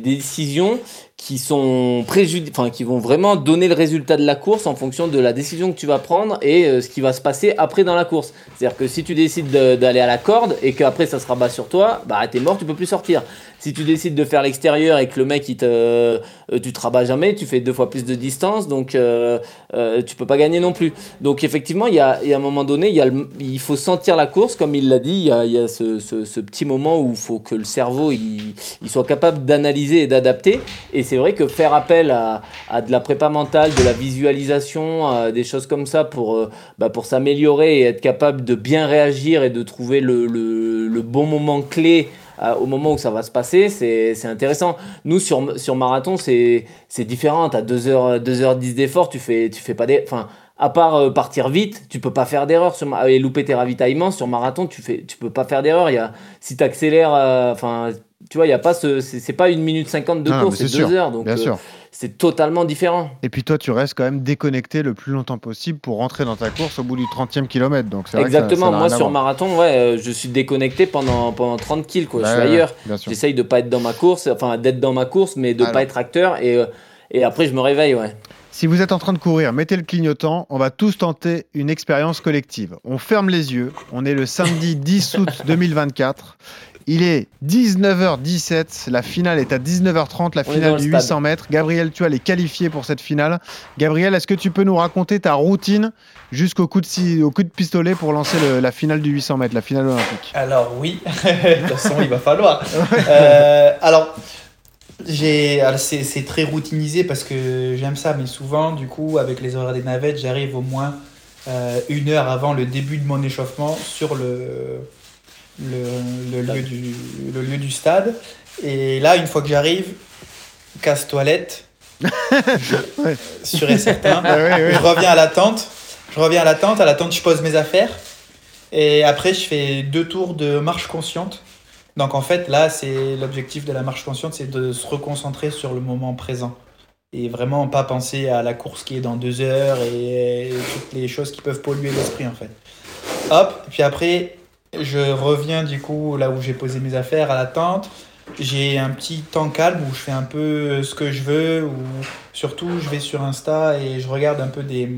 décisions qui sont enfin qui vont vraiment donner le résultat de la course en fonction de la décision que tu vas prendre et euh, ce qui va se passer après dans la course. C'est-à-dire que si tu décides de- d'aller à la corde et qu'après ça se rabat sur toi, bah t'es mort, tu peux plus sortir. Si tu décides de faire l'extérieur et que le mec il te, euh, tu te rabats jamais, tu fais deux fois plus de distance, donc euh, euh, tu peux pas gagner non plus. Donc effectivement, il y a, y a un moment donné, il, y il faut sentir la course, comme il l'a dit, il y a, ce- ce petit moment où il faut que le cerveau il, il soit capable d'analyser et d'adapter. Et c'est vrai que faire appel à, de la prépa mentale, de la visualisation, à des choses comme ça pour, euh, bah, pour s'améliorer et être capable de bien réagir et de trouver le, bon moment clé euh, au moment où ça va se passer, c'est intéressant. Nous, sur, sur marathon, c'est différent. Tu as 2h, 2h10 d'effort, tu fais, tu fais pas des. Enfin, à part euh, partir vite, tu peux pas faire d'erreur et louper tes ravitaillements. Sur marathon, tu fais, tu peux pas faire d'erreur. Si tu accélères, enfin, tu vois, il y a pas ce. C'est pas une minute 50 de course, c'est c'est 2 sûr, heures. Donc, Bien euh, sûr. c'est totalement différent. Et puis toi, tu restes quand même déconnecté le plus longtemps possible pour rentrer dans ta course au bout du 30e kilomètre. Donc c'est vrai que ça- Exactement. ça Moi, sur marathon, ouais, euh, je suis déconnecté pendant, pendant 30 kills, quoi. Je suis ouais, ailleurs. J'essaye de pas être dans ma course, enfin d'être dans ma course, mais de Alors. pas être acteur. Et, euh, et après, je me réveille, ouais. Si vous êtes en train de courir, mettez le clignotant. On va tous tenter une expérience collective. On ferme les yeux. On est le samedi 10 août 2024. Il est 19h17. La finale est à 19h30. La finale le du stade. 800 mètres. Gabriel Tual est qualifié pour cette finale. Gabriel, est-ce que tu peux nous raconter ta routine jusqu'au coup de, si- au coup de pistolet pour lancer le- la finale du 800 mètres, la finale olympique? Alors oui, (laughs) de toute façon il va falloir. (laughs) Euh, alors j'ai, alors, c'est, c'est très routinisé parce que j'aime ça, mais souvent du coup avec les horaires des navettes, j'arrive au moins euh, une heure avant le début de mon échauffement sur le, le, le lieu, du, le lieu du stade. Et là, une fois que j'arrive, casse toilette, je- (laughs) Ouais. sûr et certain. Ah oui, oui. Je reviens à la tente. Je reviens à la tente. À la tente, je pose mes affaires. Et après, je fais deux tours de marche consciente. Donc en fait, là, c'est l'objectif de la marche consciente, c'est de se reconcentrer sur le moment présent. Et vraiment pas penser à la course qui est dans deux heures et toutes les choses qui peuvent polluer l'esprit en fait. Hop, puis après, je reviens du coup là où j'ai posé mes affaires à la tente. J'ai un petit temps calme où je fais un peu ce que je veux, ou surtout je vais sur Insta et je regarde un peu des,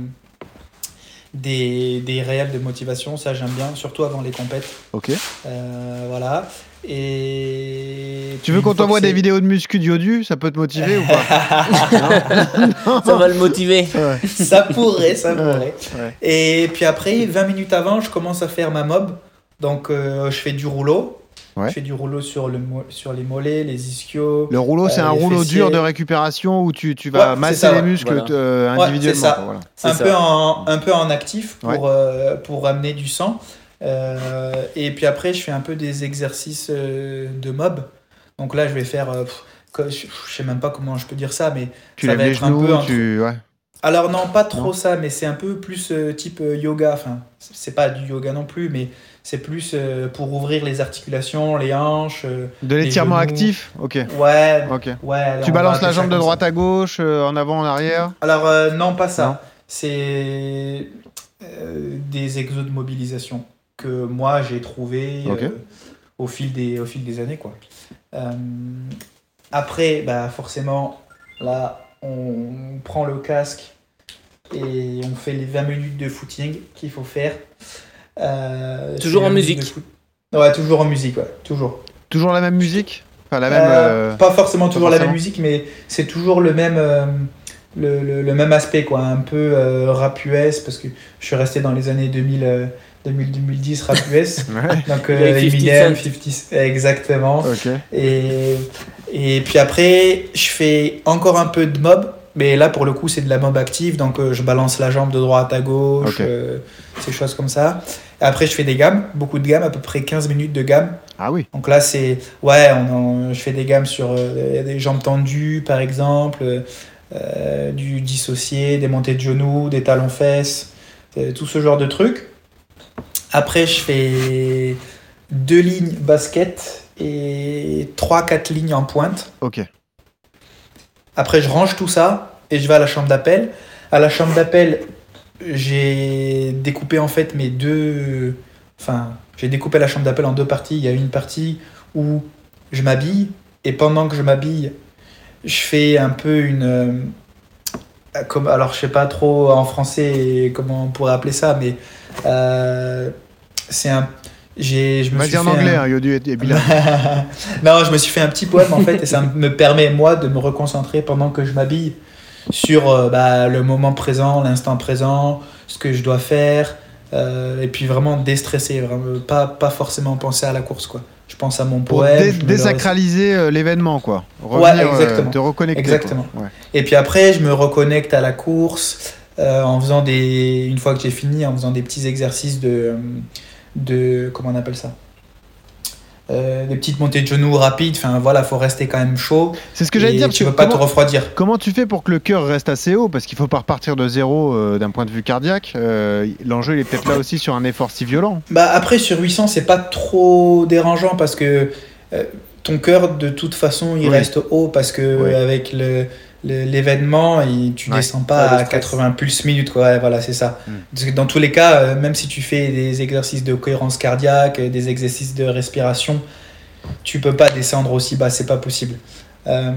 des, des réels de motivation, ça j'aime bien, surtout avant les compètes. Ok. Euh, voilà. Et Tu veux qu'on t'envoie des vidéos de muscu d'Yodu Ça peut te motiver ou pas? (laughs) Ça va le motiver. Ouais. Ça pourrait, ça pourrait. ouais. Et puis après, 20 minutes avant, je commence à faire ma mob. Donc euh, je fais du rouleau. Ouais. Je fais du rouleau sur, le, mo- sur les mollets, les ischios. Le rouleau, c'est Euh, un rouleau fessiers. dur de récupération où tu, tu vas Ouais, masser ça, les ouais. muscles Voilà. euh, Ouais, individuellement. c'est ça. voilà. Un ça. peu, en, un peu en actif pour, euh, pour amener du sang. Euh, et puis après, je fais un peu des exercices euh, de mob. Donc là, je vais faire. euh, pff, je je sais même pas comment je peux dire ça, mais Tu ça lèves va les être un genoux, peu. entre- tu. Alors non, pas trop Non. ça, mais c'est un peu plus euh, type euh, yoga. Enfin, c'est pas du yoga non plus, mais c'est plus euh, pour ouvrir les articulations, les hanches. euh, De l'étirement actif Ok. Ouais, Ok. ouais. Tu balances la appeler ça jambe de droite ça. à gauche, en avant, en arrière Alors non, pas ça. C'est des exos de mobilisation que moi j'ai trouvé au fil des au fil des années quoi. Après, bah forcément, là, on prend le casque et on fait les 20 minutes de footing qu'il faut faire. Euh, Toujours en 20 minutes musique. Ouais, toujours en musique, ouais, toujours. Toujours la même musique Enfin, la même. Euh, euh, Pas forcément toujours la même musique, mais c'est toujours le même, euh, le, le- le même aspect, quoi. Un peu euh, rap US, parce que je suis resté dans les années 2000, euh, 2000 2010 rap US. (laughs) Ouais. Donc Avec euh, 50 Eminem, Cent. 50 exactement. Et, et puis après, je fais encore un peu de mob. Mais là, pour le coup, c'est de la mob active. Donc, euh, je balance la jambe de droite à gauche, euh, ces choses comme ça. Et après, je fais des gammes, beaucoup de gammes, à peu près 15 minutes de gammes. Ah oui. Donc là, c'est. Ouais, on en- je fais des gammes sur euh, des jambes tendues, par exemple, euh, du dissocié, des montées de genoux, des talons-fesses, euh, tout ce genre de trucs. Après, je fais deux lignes basket et trois, quatre lignes en pointe. Ok. Après, je range tout ça et je vais à la chambre d'appel. À la chambre d'appel, j'ai découpé en fait mes deux. Enfin, j'ai découpé la chambre d'appel en deux parties. Il y a une partie où je m'habille et pendant que je m'habille, je fais un peu une. euh, Comme, alors, je sais pas trop en français comment on pourrait appeler ça, mais c'est un. J'ai, je me suis en fait anglais, un- hein, Yodu (laughs) non, je me suis fait un petit poème en fait et ça me permet moi de me reconcentrer pendant que je m'habille sur euh, bah, le moment présent, l'instant présent, ce que je dois faire euh, et puis vraiment déstresser, vraiment pas, pas forcément penser à la course quoi. Je pense à mon Pour poème. dé- désacraliser euh, l'événement, quoi. Revenir, euh, exactement. te reconnecter. Exactement. Ouais. Et puis après, je me reconnecte à la course euh, en faisant des. Une fois que j'ai fini, en faisant des petits exercices de. de comment on appelle ça? Euh, Des petites montées de genoux rapides. Enfin voilà, faut rester quand même chaud. C'est ce que j'allais dire. Tu veux pas te refroidir. comment tu fais pour que le cœur reste assez haut? Parce qu'il faut pas repartir de zéro euh, d'un point de vue cardiaque. Euh, L'enjeu, il est peut-être là aussi sur un effort si violent. Bah après sur 800 c'est pas trop dérangeant parce que ton cœur de toute façon il Oui. reste haut parce que Oui. avec le- l'événement tu Ouais. descends pas à stress. 80 pulses minutes quoi Ouais, voilà c'est ça Mm. parce que dans tous les cas euh, même si tu fais des exercices de cohérence cardiaque des exercices de respiration tu peux pas descendre aussi bas c'est pas possible Euh,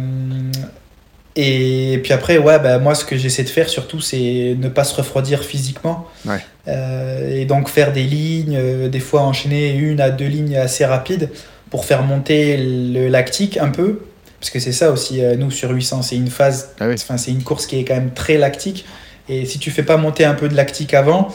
et puis après ouais bah, moi ce que j'essaie de faire surtout c'est ne pas se refroidir physiquement Ouais. euh, et donc faire des lignes, des fois enchaîner une à deux lignes assez rapides pour faire monter le lactique un peu. Parce que c'est ça aussi, euh, nous sur 800, c'est une phase, Ah oui. c'est une course qui est quand même très lactique. Et si tu fais pas monter un peu de lactique avant,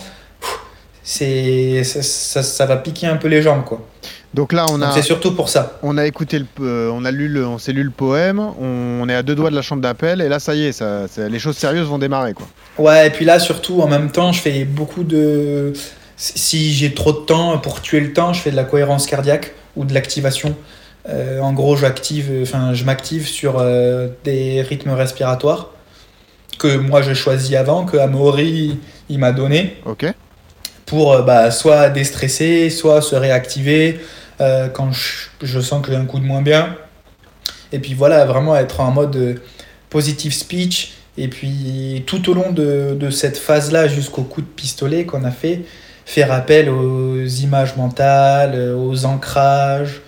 c'est ça, ça- ça va piquer un peu les jambes quoi. Donc là, on a, c'est surtout pour ça. on a écouté, le, euh, on a lu, le, on s'est lu le poème. On, on est à deux doigts de la chambre d'appel et là, ça y est, ça- les choses sérieuses vont démarrer, quoi. Ouais, et puis là surtout en même temps, je fais beaucoup de. Si j'ai trop de temps pour tuer le temps, je fais de la cohérence cardiaque ou de l'activation. Euh, en gros, j'active, enfin, je m'active sur euh, des rythmes respiratoires que moi j'ai choisi avant, que Amaury il m'a donné Ok. pour euh, bah, soit déstresser, soit se réactiver quand je, je sens que j'ai un coup de moins bien. Et puis voilà, vraiment être en mode positive speech. Et puis tout au long de, de cette phase-là, jusqu'au coup de pistolet qu'on a fait, faire appel aux images mentales, aux ancrages,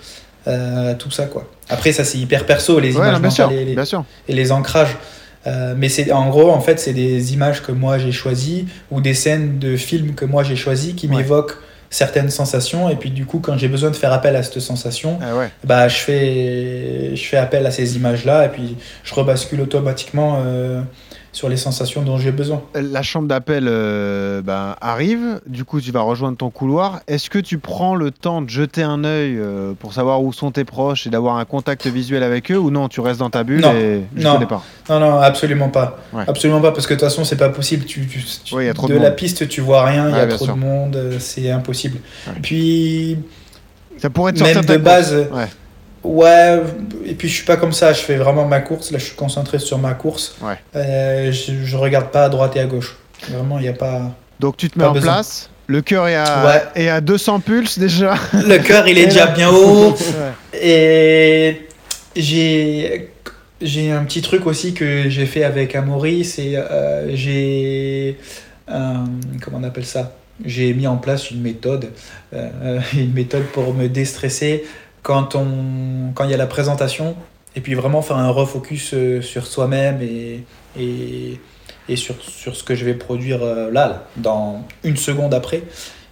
euh, tout ça quoi. Après ça c'est hyper perso, les Ouais, images bien sûr, les, bien sûr. et les ancrages. Euh, mais c'est en gros, en fait, c'est des images que moi j'ai choisies ou des scènes de films que moi j'ai choisies qui Ouais. m'évoquent certaines sensations. Et puis du coup, quand j'ai besoin de faire appel à cette sensation, Ah ouais. bah je fais, je fais appel à ces images-là et puis je rebascule automatiquement euh, sur les sensations dont j'ai besoin. La chambre d'appel euh, ben, arrive, du coup tu vas rejoindre ton couloir. Est-ce que tu prends le temps de jeter un œil euh, pour savoir où sont tes proches et d'avoir un contact visuel avec eux ou non tu restes dans ta bulle Non. et je Non. connais pas Non, non, absolument pas. Ouais. Absolument pas, parce que de toute façon, c'est pas possible. Tu, tu- tu- Ouais, y a trop de de la piste, tu vois rien, il y a trop sûr. de monde, euh, c'est impossible. Ouais. Puis, Ça pourrait te Même de base, Ouais. Ouais, et puis je suis pas comme ça, je fais vraiment ma course. Là, je suis concentré sur ma course. Ouais. Euh, je, je regarde pas à droite et à gauche. Vraiment, il n'y a pas. Donc tu te mets en besoin. place. Le cœur est à, Ouais. est à 200 pulses déjà. Le cœur, il est Et déjà là- (laughs) bien haut. Ouais. Et j'ai j'ai un petit truc aussi que j'ai fait avec Amaury, c'est euh, j'ai euh, comment on appelle ça? J'ai mis en place une méthode, euh, (laughs) une méthode pour me déstresser quand on quand il y a la présentation et puis vraiment faire un refocus euh, sur soi-même et, et et sur, sur ce que je vais produire euh, là, là, dans une seconde après.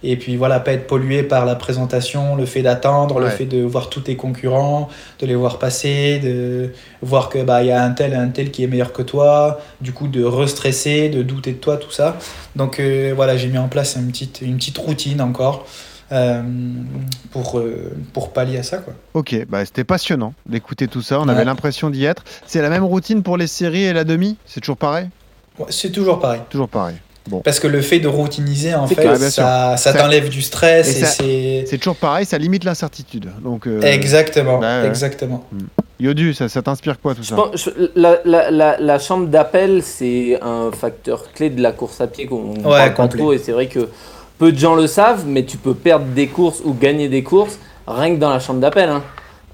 Et puis voilà, pas être pollué par la présentation, le fait d'attendre, le fait de voir tous tes concurrents, de les voir passer, de voir que bah il y a un tel et un tel qui est meilleur que toi, du coup de restresser, de douter de toi, tout ça. Donc euh, voilà, j'ai mis en place une petite, une petite routine encore euh, pour, euh, pour pallier à ça. Quoi. Ok, bah, c'était passionnant d'écouter tout ça. On Ouais. avait l'impression d'y être. C'est la même routine pour les séries et la demi? C'est toujours pareil? Ouais, c'est toujours pareil. Toujours pareil. Parce que le fait de routiniser, en fait, clair, bien ça, t'enlève du stress et et, ça- c'est... C'est toujours pareil, ça limite l'incertitude. Donc, euh, Exactement, bah ouais. exactement. Yodu, ça, ça t'inspire quoi tout Je ça? pense- je- la, la- la- la chambre d'appel, c'est un facteur clé de la course à pied qu'on Ouais, parle trop. Et c'est vrai que peu de gens le savent, mais tu peux perdre des courses ou gagner des courses rien que dans la chambre d'appel. Hein.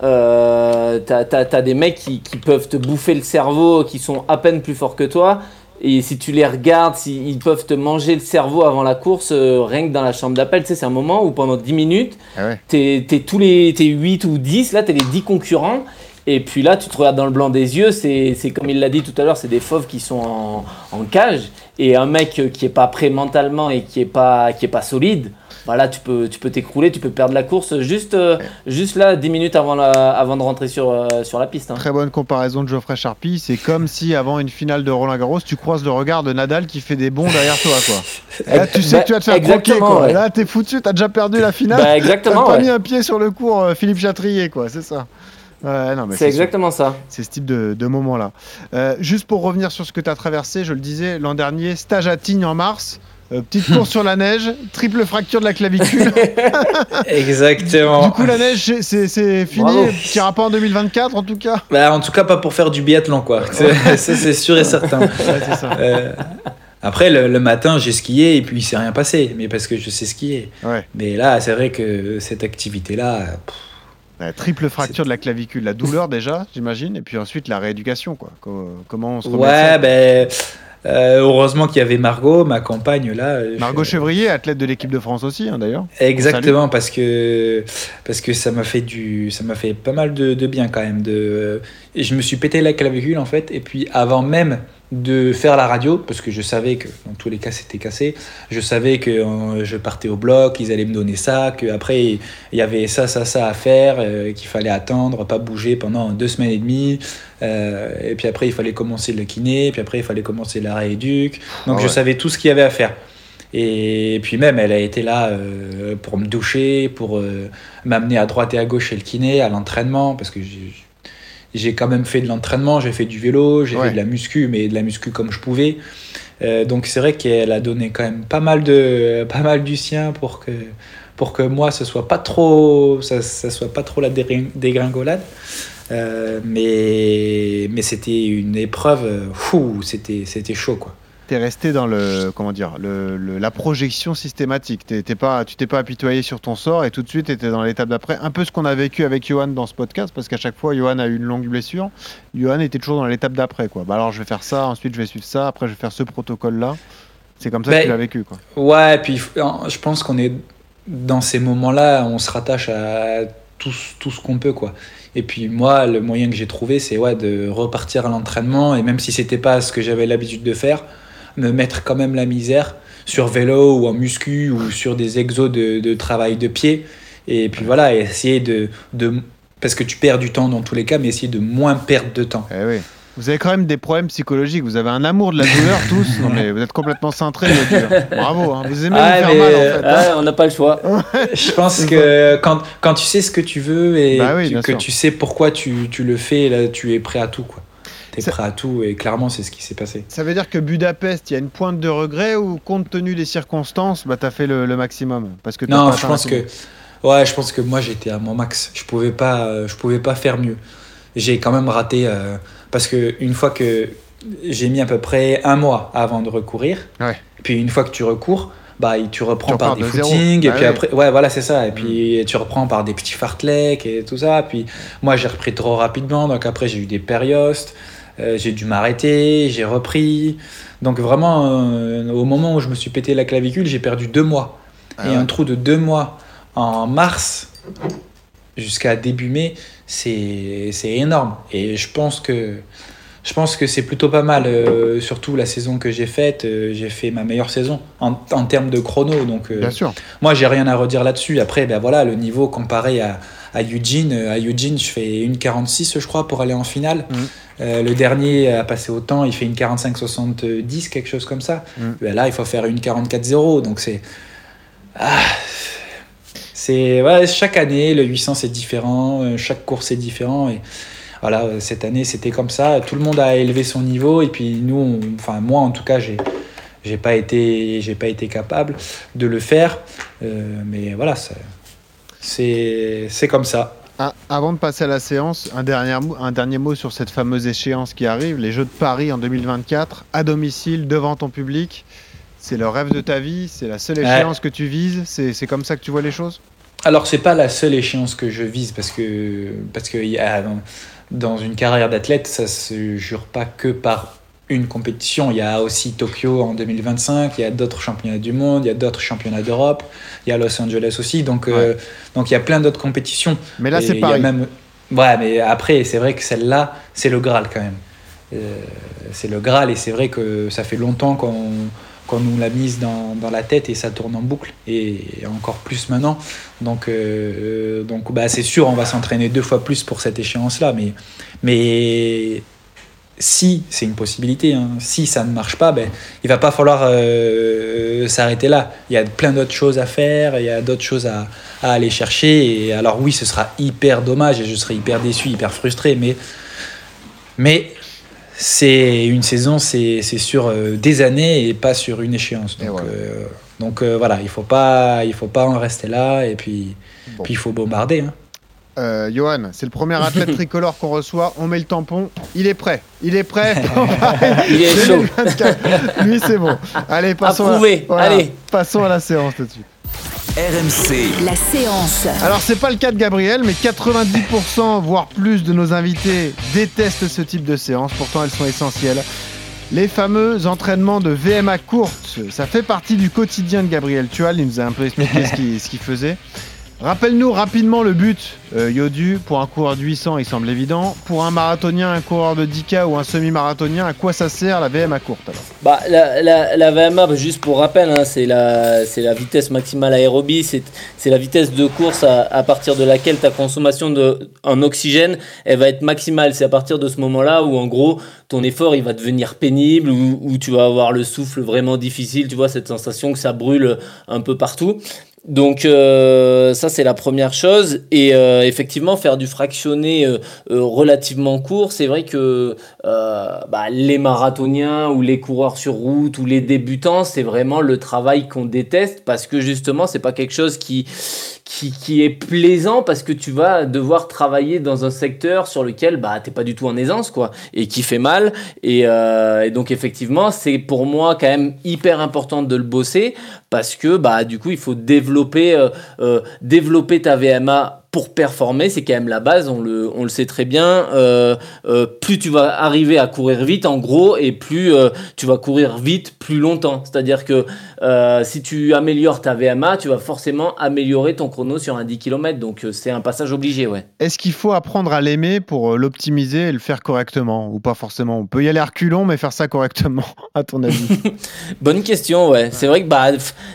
Euh, t'as, des mecs qui, qui peuvent te bouffer le cerveau, qui sont à peine plus forts que toi. Et si tu les regardes, si- ils peuvent te manger le cerveau avant la course, euh, rien que dans la chambre d'appel. Tu sais, c'est un moment où pendant 10 minutes, Ah ouais. t'es, t'es tous les t'es 8 ou 10, là, t'es les 10 concurrents. Et puis là, tu te regardes dans le blanc des yeux, c'est, c'est comme il l'a dit tout à l'heure, c'est des fauves qui sont en, en cage. Et un mec qui est pas prêt mentalement et qui est pas, qui est pas solide, voilà, tu peux, tu peux t'écrouler, tu peux perdre la course juste, euh, juste là, 10 minutes avant, la, avant de rentrer sur, euh, sur la piste. hein. Très bonne comparaison de Geoffrey Charpie. C'est comme si avant une finale de Roland Garros, tu croises le regard de Nadal qui fait des bonds derrière toi. Quoi. Et (laughs) là, tu sais que tu vas te faire croquer. Exactement, Quoi. ouais. Là, t'es foutu, t'as déjà perdu la finale. Bah, T'as exactement, pas ouais. mis un pied sur le cours, euh, Philippe Chatrier, quoi. C'est ça. Ouais, c'est sûr. exactement ça. C'est ce type de, de moment-là. Euh, juste pour revenir sur ce que tu as traversé, je le disais l'an dernier, stage à Tignes en mars, euh, petite course sur la neige, triple fracture de la clavicule. (laughs) Exactement. du coup, la neige, c'est- fini. Tu iras pas en 2024 en tout cas. Bah, en tout cas, pas pour faire du biathlon, quoi. C'est- (laughs) Ça, c'est sûr et certain. Ouais, c'est ça. Euh, après, le, le matin, j'ai skié et puis il s'est rien passé, mais parce que je sais skier. Ouais. Mais là, c'est vrai que cette activité-là, triple fracture de la clavicule, la douleur déjà, j'imagine, et puis ensuite la rééducation, quoi. Co- Comment on se remet ouais, ben, euh, heureusement qu'il y avait Margot, ma compagne là. Margot Je- Chevrier, athlète de l'équipe de France aussi, hein, d'ailleurs. Exactement, parce que, parce que ça m'a fait, du, ça m'a fait pas mal de, de bien quand même. De, et je me suis pété la clavicule en fait, et puis avant même de faire la radio, parce que je savais que dans tous les cas c'était cassé, je savais que euh, je partais au bloc, ils allaient me donner ça, qu'après il y avait ça, ça, ça à faire, euh, qu'il fallait attendre, pas bouger pendant deux semaines et demie, euh, et puis après il fallait commencer le kiné, puis après il fallait commencer la rééduque, donc Ah je ouais. savais tout ce qu'il y avait à faire. Et puis même, elle a été là pour me doucher, pour m'amener à droite et à gauche chez le kiné, à l'entraînement, parce que j'ai- quand même fait de l'entraînement, j'ai fait du vélo, j'ai Ouais. fait de la muscu, mais de la muscu comme je pouvais. Euh, donc c'est vrai qu'elle a donné quand même pas mal, de, (laughs) pas mal du sien pour que, pour que moi, ce soit pas trop, ça, ça soit pas trop la dégring- dégringolade. Euh, mais mais c'était une épreuve, euh, c'était chaud quoi. T'es resté dans le comment dire le, le- la projection systématique. T'es- t'es pas, tu t'es pas apitoyé sur ton sort et tout de suite t'étais dans l'étape d'après. Un peu ce qu'on a vécu avec Johan dans ce podcast parce qu'à chaque fois Johan a eu une longue blessure. Johan était toujours dans l'étape d'après quoi. Bah alors je vais faire ça, ensuite je vais suivre ça, après je vais faire ce protocole là. C'est comme ça que Ben, tu l'as vécu quoi. Ouais, puis euh, je pense qu'on est dans ces moments-là, on se rattache à tout, ce- tout ce qu'on peut, quoi. Et puis moi, le moyen que j'ai trouvé, c'est ouais, de repartir à l'entraînement, et même si c'était pas ce que j'avais l'habitude de faire, me mettre quand même la misère sur vélo ou en muscu ou sur des exos de, de travail de pied. Et puis voilà, et essayer de, de... Parce que tu perds du temps dans tous les cas, mais essayer de moins perdre de temps. Eh oui. Vous avez quand même des problèmes psychologiques. Vous avez un amour de la douleur (laughs) tous. Non, mais vous êtes complètement cintrés. Bravo. Hein. Vous aimez Ah, vous faire mais, mal en fait. hein. Ah, on n'a pas le choix. Je pense que quand, quand tu sais ce que tu veux et Bah oui, tu- bien que sûr. tu sais pourquoi tu, tu le fais, là, tu es prêt à tout. quoi. Tu es Ça- prêt à tout et clairement, c'est ce qui s'est passé. Ça veut dire que Budapest, il y a une pointe de regret ou compte tenu des circonstances, bah, tu as fait le, le maximum parce que t'as Non, je pense que ouais, je pense que moi j'étais à mon max. Je pouvais pas, euh, je pouvais pas faire mieux. J'ai quand même raté euh, parce que une fois que j'ai mis à peu près un mois avant de recourir, Ouais. puis une fois que tu recours, bah tu reprends Tu par des de zéro. footings et Bah puis oui. après ouais voilà c'est ça et puis tu reprends par des petits fartleks et tout ça. Puis moi j'ai repris trop rapidement donc après j'ai eu des périostes. Euh, j'ai dû m'arrêter, j'ai repris. Donc vraiment, euh, au moment où je me suis pété la clavicule, j'ai perdu deux mois. Ah et un trou de deux mois en mars jusqu'à début mai, c'est c'est énorme. Et je pense que je pense que c'est plutôt pas mal. euh, surtout la saison que j'ai faite, euh, j'ai fait ma meilleure saison en, en termes de chrono. Donc euh, Bien sûr. moi, j'ai rien à redire là-dessus. Après, ben voilà, le niveau comparé à, à Eugene, euh, à Eugene, je fais une 46, je crois, pour aller en finale. Mhm. Euh, le dernier a passé autant, il fait une 45-70, quelque chose comme ça. Mhm. Ben là, il faut faire une 44-0. Donc c'est. Ah, c'est ouais, chaque année, le 800 c'est différent, euh, chaque course est différent. Et voilà, cette année c'était comme ça. Tout le monde a élevé son niveau. Et puis nous, on- enfin moi en tout cas, j'ai j'ai pas été j'ai pas été capable de le faire Euh, mais voilà ça- c'est comme ça Ah, avant de passer à la séance, un dernier, mot, un dernier mot sur cette fameuse échéance qui arrive, les Jeux de Paris en 2024, à domicile, devant ton public. C'est le rêve de ta vie, c'est la seule Ouais. échéance que tu vises, c'est comme ça que tu vois les choses? Alors c'est pas la seule échéance que je vise parce que parce que dans, dans une carrière d'athlète ça se jure pas que par une compétition il y a aussi Tokyo en 2025 il y a d'autres championnats du monde il y a d'autres championnats d'Europe il y a Los Angeles aussi donc euh, donc il y a plein d'autres compétitions Mais là, c'est il y a Paris. même... Ouais, mais après, c'est vrai que celle-là, c'est le Graal quand même. Euh, c'est le Graal et c'est vrai que ça fait longtemps qu'on qu'on nous l'a mise dans, dans la tête et ça tourne en boucle et encore plus maintenant. Donc, euh, donc bah, c'est sûr, on va s'entraîner deux fois plus pour cette échéance-là. Mais, mais si, c'est une possibilité, hein, si ça ne marche pas, ben, il va pas falloir euh, s'arrêter là. Il y a plein d'autres choses à faire, il y a d'autres choses à, à aller chercher. Et alors oui, ce sera hyper dommage et je serai hyper déçu, hyper frustré, mais, mais c'est une saison, c'est sur euh, des années et pas sur une échéance. Donc, voilà. euh, donc voilà, il faut pas, il faut pas en rester là et puis, Bon. puis il faut bombarder. hein. Euh, Johan, c'est le premier athlète (laughs) tricolore qu'on reçoit. On met le tampon. Il est prêt. Il est prêt. (laughs) Il est chaud. 2024. Lui, c'est bon. Allez, passons. À, Allez. passons à la séance tout de suite. RMC, La séance. Alors, c'est pas le cas de Gabriel, mais 90%, voire plus de nos invités détestent ce type de séance. Pourtant, elles sont essentielles. Les fameux entraînements de VMA courte, ça fait partie du quotidien de Gabriel Tual. Il nous a un peu expliqué ce qu'il ce qu'il faisait. Rappelle-nous rapidement le but, euh, Yodu. Pour un coureur de 800, il semble évident. Pour un marathonien, un coureur de 10K ou un semi-marathonien, à quoi ça sert la VMA courte alors? Bah, la, VMA, bah, juste pour rappel, hein, c'est la, vitesse maximale aérobie, c'est, la vitesse de course à, partir de laquelle ta consommation en oxygène elle va être maximale. C'est à partir de ce moment-là où, en gros, ton effort il va devenir pénible, où tu vas avoir le souffle vraiment difficile, tu vois, cette sensation que ça brûle un peu partout. Donc euh, ça c'est la première chose. Et euh, effectivement faire du fractionné euh, relativement court c'est vrai que bah, les marathoniens ou les coureurs sur route ou les débutants c'est vraiment le travail qu'on déteste parce que justement c'est pas quelque chose qui qui, qui est plaisant parce que tu vas devoir travailler dans un secteur sur lequel bah t'es pas du tout en aisance quoi et qui fait mal. Et, euh, et donc effectivement c'est pour moi quand même hyper important de le bosser parce que bah du coup il faut développer euh, euh, développer ta VMA pour performer, c'est quand même la base, on le, on le sait très bien. Euh, euh, plus tu vas arriver à courir vite, en gros, et plus euh, tu vas courir vite plus longtemps. C'est-à-dire que si tu améliores ta VMA, tu vas forcément améliorer ton chrono sur un 10 km. Donc c'est un passage obligé, ouais. Est-ce qu'il faut apprendre à l'aimer pour l'optimiser et le faire correctement? Ou pas forcément? On peut y aller à reculons, mais faire ça correctement, (laughs) à ton avis? (laughs) Bonne question, ouais. C'est vrai que bah,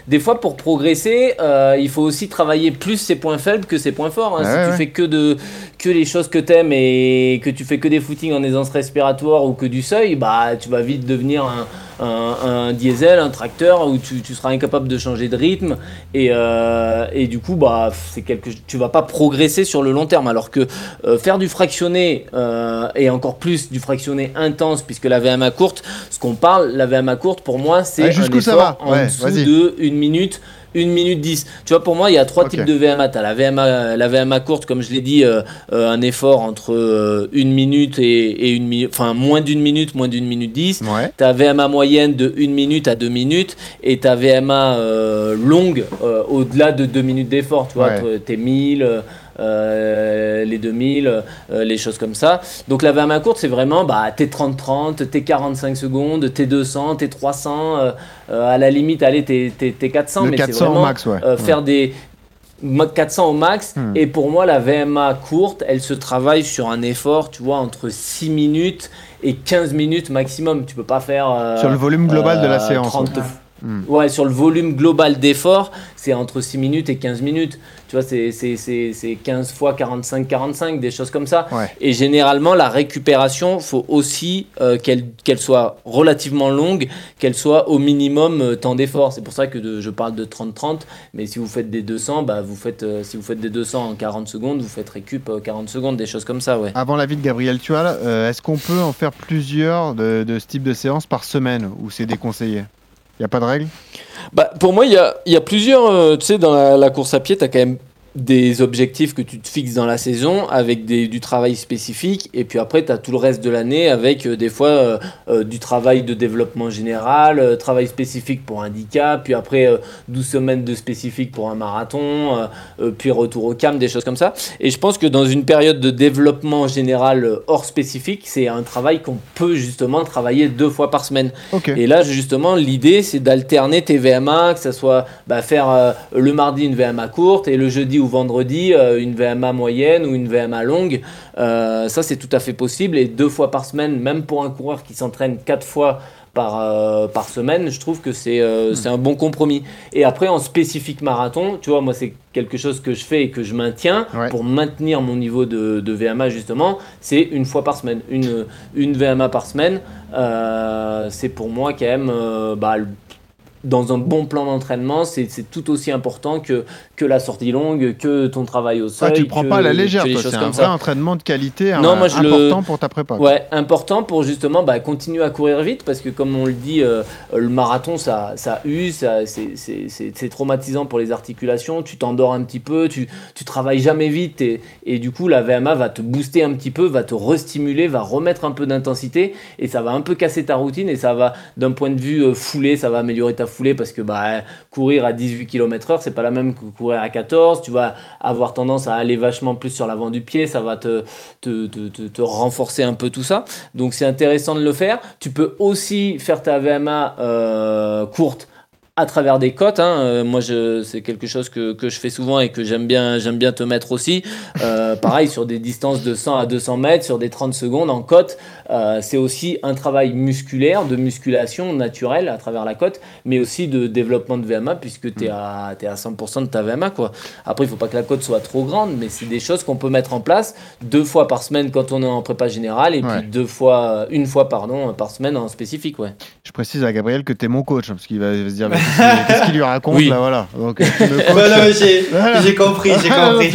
des fois, pour progresser, il faut aussi travailler plus ses points faibles que ses points forts. Hein. Si ouais, tu ouais. fais que, de, que les choses que t'aimes et que tu fais que des footings en aisance respiratoire ou que du seuil, bah, tu vas vite devenir un, un, un diesel, un tracteur où tu, tu seras incapable de changer de rythme et, euh, et du coup bah c'est quelque tu vas pas progresser sur le long terme alors que euh, faire du fractionné euh, et encore plus du fractionné intense puisque la VMA courte ce qu'on parle la VMA courte pour moi c'est Ah, un jusqu'où ça effort va en Ouais, dessous de une minute une minute 10. Tu vois, pour moi, il y a trois Ok. types de VMA. Tu as la VMA, la VMA courte, comme je l'ai dit, euh, euh, un effort entre euh, une minute et, et une minute, enfin moins d'une minute, moins d'une minute 10. Ouais. Ta VMA moyenne de 1 minute à 2 minutes et ta VMA euh, longue euh, au-delà de 2 minutes d'effort. Tu vois, Ouais. tes 1000, euh, les 2000, euh, les choses comme ça. Donc la VMA courte, c'est vraiment bah, tes 30-30, tes 45 secondes, tes 200, tes 300, euh, euh, à la limite, allez, tes, tes, tes 400. Le mais c'est 400 au vraiment max, ouais. euh, Ouais. faire des ma- 400 au max. Hmm. Et pour moi, la VMA courte, elle se travaille sur un effort, tu vois, entre 6 minutes et 15 minutes maximum. Tu peux pas faire. euh, Sur le volume global de la séance. 30 ouais. Hmm. Ouais, sur le volume global d'effort, c'est entre 6 minutes et 15 minutes. Tu vois, c'est- c'est c'est- c'est 15 fois 45-45, des choses comme ça. Ouais. Et généralement, la récupération, faut aussi euh, qu'elle soit relativement longue, qu'elle soit au minimum euh, temps d'effort. C'est pour ça que de- je parle de 30-30. Mais si vous faites des 200, bah, vous faites, euh, si vous faites des 200 en 40 secondes, vous faites récup euh, 40 secondes, des choses comme ça, ouais. Avant l'avis de Gabriel Tual, euh, est-ce qu'on peut en faire plusieurs de, de ce type de séance par semaine ou c'est déconseillé? Il n'y a pas de règle Bah, pour moi, il y a, plusieurs. euh, tu sais, dans la, la course à pied, tu as quand même des objectifs que tu te fixes dans la saison avec des, du travail spécifique. Et puis après, tu as tout le reste de l'année avec euh, des fois euh, euh, du travail de développement général, travail spécifique pour un handicap, puis après euh, 12 semaines de spécifique pour un marathon, puis retour au CAM, des choses comme ça. Et je pense que dans une période de développement général hors spécifique, c'est un travail qu'on peut justement travailler deux fois par semaine. Et là, justement, l'idée, c'est d'alterner tes VMA, que ça soit bah, faire le mardi une VMA courte et le jeudi ou vendredi euh, une VMA moyenne ou une VMA longue. Euh, ça, c'est tout à fait possible. Et deux fois par semaine, même pour un coureur qui s'entraîne quatre fois par, euh, par semaine, je trouve que c'est euh, c'est un bon compromis. Et après, en spécifique marathon, tu vois, moi, c'est quelque chose que je fais et que je maintiens Ouais. pour maintenir mon niveau de, de VMA, justement, c'est une fois par semaine. Une, une VMA par semaine, euh, c'est pour moi quand même, bah, dans un bon plan d'entraînement, c'est tout aussi important que, que la sortie longue, que ton travail au sol. Ah, tu prends que- pas à la légère, toi. C'est un vrai ça. entraînement de qualité Non, moi, je le- important pour ta prépa. Ouais, important pour justement bah, continuer à courir vite parce que comme on le dit, euh, le marathon ça, ça use, ça- c'est traumatisant pour les articulations, tu t'endors un petit peu, tu, tu travailles jamais vite et, et du coup la VMA va te booster un petit peu, va te restimuler, va remettre un peu d'intensité et ça va un peu casser ta routine et ça va d'un point de vue euh, foulée, ça va améliorer ta foulée parce que bah, courir à 18 km/h c'est pas la même que courir à 14, tu vas avoir tendance à aller vachement plus sur l'avant du pied, ça va te, te, te, renforcer un peu tout ça. Donc c'est intéressant de le faire. Tu peux aussi faire ta VMA euh, courte à travers des cotes. hein. Euh, moi, je, c'est quelque chose que, que je fais souvent et que j'aime bien, j'aime bien te mettre aussi. Euh, (laughs) pareil, sur des distances de 100 à 200 mètres, sur des 30 secondes en cote, euh, c'est aussi un travail musculaire, de musculation naturelle à travers la cote, mais aussi de développement de VMA puisque tu es à, t'es à 100% de ta VMA. Quoi. Après, il faut pas que la cote soit trop grande, mais c'est des choses qu'on peut mettre en place deux fois par semaine quand on est en prépa générale et Ouais. puis deux fois, une fois pardon, par semaine en spécifique. Ouais. Je précise à Gabriel que tu es mon coach, hein, parce qu'il va se dire mais qu'est-ce qu'il- lui raconte Oui. là, voilà. Donc. (laughs) Voilà, j'ai Voilà. j'ai compris, j'ai compris.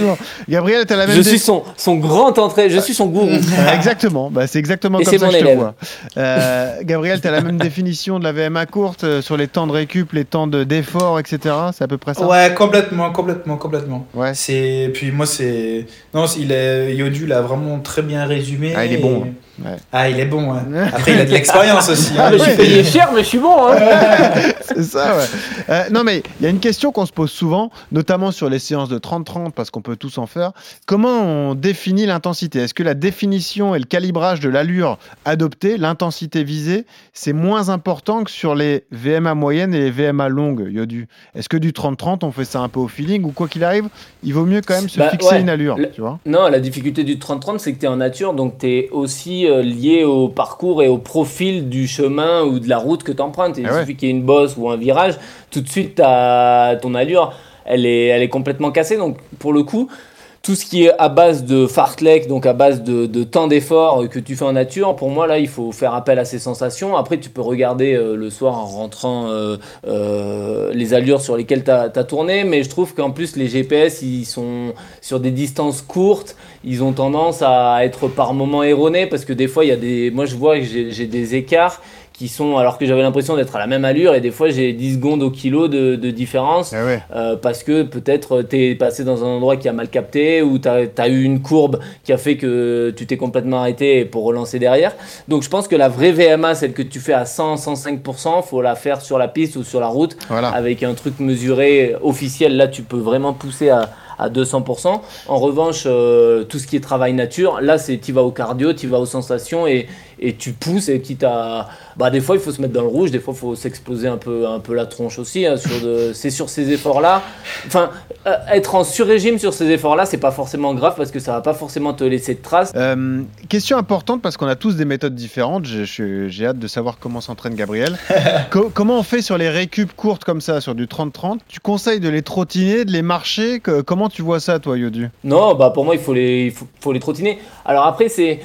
Gabriel, tu as la même Je suis son, son grand entrée, je suis son gourou. Euh, (laughs) Exactement, bah, c'est exactement Et comme c'est ça mon que je te élève. vois. Euh, Gabriel, tu as la même définition de la VMA courte euh, sur les temps de récup, les temps de- d'effort, etc. C'est à peu près ça Ouais, complètement, complètement, complètement. Ouais. C'est puis moi c'est non, il est Yodu l'a vraiment très bien résumé. Ah, il est bon, hein. Ouais. Ah, il est bon. hein. (laughs) Après, il a de l'expérience aussi. hein. Ah, je suis payé cher, mais je suis bon. Hein. (laughs) C'est ça, ouais. Euh, non, mais il y a une question qu'on se pose souvent, notamment sur les séances de 30-30, parce qu'on peut tous en faire. Comment on définit l'intensité? Est-ce que la définition et le calibrage de l'allure adoptée, l'intensité visée, c'est moins important que sur les VMA moyennes et les VMA longues, Yodu? Est-ce que du 30-30, on fait ça un peu au feeling, ou quoi qu'il arrive, il vaut mieux quand même se Bah, fixer ouais. une allure, Le- tu vois? Non, la difficulté du 30-30, c'est que tu es en nature, donc tu es aussi euh, lié au parcours et au profil du chemin ou de la route que tu empruntes. Il Ah ouais. suffit qu'il y ait une bosse ou un virage, tout de suite, ton allure, elle est, elle est complètement cassée. Donc, pour le coup, tout ce qui est à base de fartlek, donc à base de, de temps d'effort que tu fais en nature, pour moi là il faut faire appel à ces sensations. Après tu peux regarder euh, le soir en rentrant euh, euh, les allures sur lesquelles tu as, tourné, mais je trouve qu'en plus les GPS ils sont sur des distances courtes, ils ont tendance à être par moments erronés parce que des fois il y a des... Moi je vois que j'ai des écarts qui sont alors que j'avais l'impression d'être à la même allure et des fois j'ai 10 secondes au kilo de, de différence ouais. euh, parce que peut-être tu es passé dans un endroit qui a mal capté ou tu as, eu une courbe qui a fait que tu t'es complètement arrêté pour relancer derrière. Donc je pense que la vraie VMA, celle que tu fais à 100-105%, faut la faire sur la piste ou sur la route Voilà. avec un truc mesuré officiel. Là, tu peux vraiment pousser à, à 200%. En revanche, euh, tout ce qui est travail nature, là, c'est tu vas au cardio, tu vas aux sensations et, et tu pousses et quitte à... Bah, des fois, il faut se mettre dans le rouge, des fois, il faut s'exploser un peu, un peu la tronche aussi. hein, sur de... C'est sur ces efforts-là. Enfin, euh, être en sur-régime sur ces efforts-là, c'est pas forcément grave parce que ça va pas forcément te laisser de traces. Euh, question importante parce qu'on a tous des méthodes différentes. J'ai hâte de savoir comment s'entraîne Gabriel. (laughs) Co- comment on fait sur les récup courtes comme ça, sur du 30-30 Tu conseilles de les trottiner, de les marcher? Que- Comment tu vois ça, toi, Yodu? Non, bah pour moi, il faut les, il faut, faut les trottiner. Alors après, c'est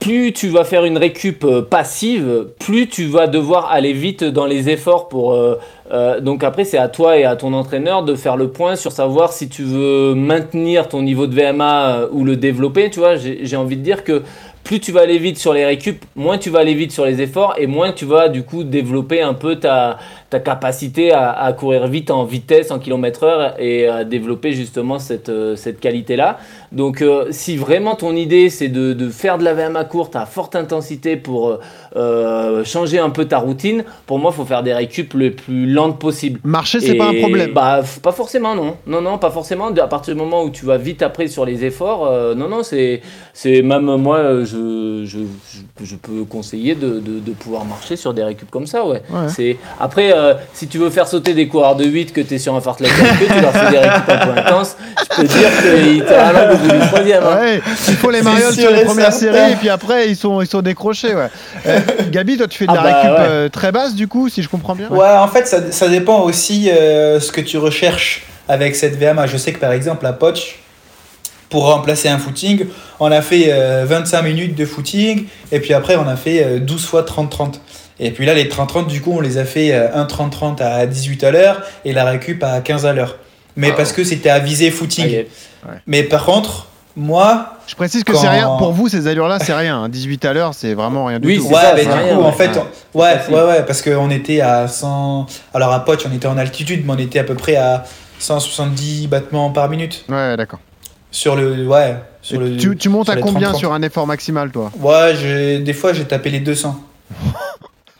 plus tu vas faire une récup euh, passive, plus tu vas devoir aller vite dans les efforts pour. euh, euh, donc après, c'est à toi et à ton entraîneur de faire le point sur savoir si tu veux maintenir ton niveau de VMA ou le développer. Tu vois, j'ai envie de dire que plus tu vas aller vite sur les récup, moins tu vas aller vite sur les efforts et moins tu vas du coup développer un peu ta, ta capacité à, à courir vite en vitesse, en kilomètre heure et à développer justement cette, euh, cette qualité-là. Donc euh, si vraiment ton idée c'est de, de faire de la VMA courte à forte intensité pour euh, changer un peu ta routine, pour moi il faut faire des récup le plus lentes possible. Marcher, c'est pas un problème. Bah, pas forcément, non. Non, non, pas forcément. À partir du moment où tu vas vite après sur les efforts, euh, non, non, c'est, c'est même moi, je, je, je, je peux conseiller de, de, de pouvoir marcher sur des récup comme ça, ouais. Ouais. C'est après, euh, si tu veux faire sauter des coureurs de 8 que tu es sur un fartlek eux, tu leur fais des récup un peu intenses, je peux dire qu'ils te ralentissent au bout du troisième. hein. Ouais, il faut les marioles sur les premières séries et puis après ils sont, ils sont décrochés. Ouais. Euh, Gabi, toi tu fais de Ah la bah, récup ouais. euh, très basse du coup, si je comprends bien. Ouais, en fait, ça, ça dépend aussi euh, ce que tu recherches avec cette VMA. Je sais que par exemple, à Poch, pour remplacer un footing, on a fait euh, 25 minutes de footing et puis après, on a fait euh, 12 fois 30-30. Et puis là, les 30-30, du coup, on les a fait euh, un 30-30 à 18 à l'heure et la récup à 15 à l'heure. Mais Ah. parce que c'était à viser Ah, footing. y est. Mais par contre, moi, Je précise que Quand- c'est rien. Pour vous, ces allures-là, c'est rien. hein. 18 à l'heure, c'est vraiment rien du Oui, tout. c'est ouais, ça, du rien, coup, ouais. en fait, on- ouais, ouais, ouais, parce qu'on était à 100. Alors à Poch, on était en altitude, mais on était à peu près à 170 battements par minute. Ouais, d'accord. Sur le. Ouais. Sur le, Tu, tu montes sur à combien 30-30. sur un effort maximal, toi? Ouais, j'ai- des fois, j'ai tapé les 200. (laughs)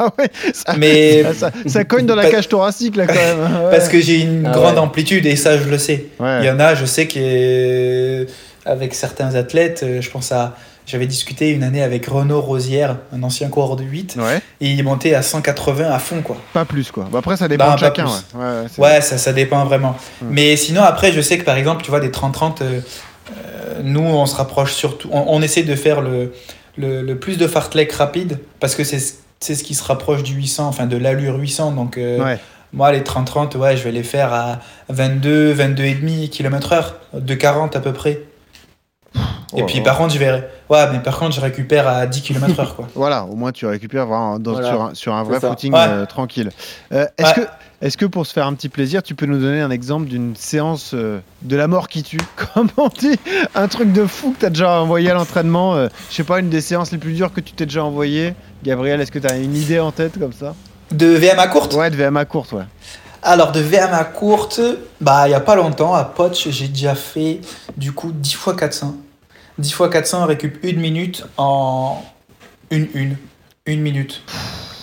Ah ouais, ça, Mais. ça, ça cogne dans la cage thoracique là quand même. (laughs) Ouais. Parce que j'ai une Ah grande ouais. amplitude et ça, je le sais. Ouais. Il y en a, je sais que avec certains athlètes, euh, je pense à. J'avais discuté une année avec Renaud Rosière, un ancien coureur de 8, Ouais, et il montait à 180 à fond, quoi. pas plus quoi. Bah, après, ça dépend Bah, de chacun. Ouais, ouais, c'est- Ouais, ça, ça dépend vraiment. Mais sinon, après, je sais que par exemple, tu vois, des 30-30, euh, euh, nous, on se rapproche surtout. On, on essaie de faire le, le, le plus de fartlek rapide parce que c'est c'est ce qui se rapproche du 800, enfin de l'allure 800. Donc, euh, Ouais. moi, les 30-30, ouais, je vais les faire à 22, 22,5 km/h, de 40 à peu près. Et Oh, puis, oh. par contre, je vais. Ouais, mais par contre, je récupère à 10 km/h, quoi. (laughs) Voilà, au moins tu récupères vraiment dans- Voilà. sur, un, sur un vrai footing Ouais. euh, tranquille. Euh, Est-ce Ouais. que, est que pour se faire un petit plaisir, tu peux nous donner un exemple d'une séance euh, de la mort qui tue? (laughs) Comment on dit Un truc de fou que tu as déjà envoyé à l'entraînement euh, Je sais pas, une des séances les plus dures que tu t'es déjà envoyé Gabriel, est-ce que tu as une idée en tête comme ça? De VMA courte? Ouais, de VMA courte, ouais. Alors, de VMA courte, bah, il n'y a pas longtemps, à Poch, j'ai déjà fait du coup 10 fois 400. 10 fois 400, on récup une minute en une, une, une minute.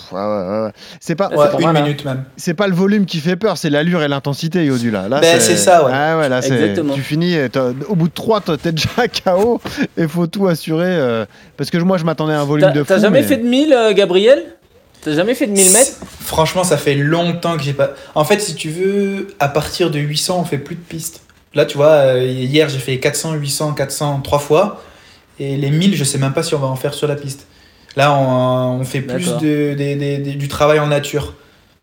Pff, ouais, ouais, ouais. C'est pas, une mal, hein. minute même. c'est pas le volume qui fait peur, c'est l'allure et l'intensité, Yodu, là. là Ben, c'est ça, ouais. Ah ouais, là, c'est- Exactement. Tu finis, euh, au bout de 3, t'es déjà KO et faut tout assurer. euh, parce que moi, je m'attendais à un volume de fou. t'as jamais mais- fait de 1000, euh, Gabriel? T'as jamais fait de 1000 mètres? Franchement, ça fait longtemps que j'ai pas. En fait, si tu veux, à partir de 800, on fait plus de pistes. Là, tu vois, euh, hier, j'ai fait 400, 800, 400 trois fois. Et les 1000, je sais même pas si on va en faire sur la piste. Là, on, on fait plus de, des- des- des- du travail en nature.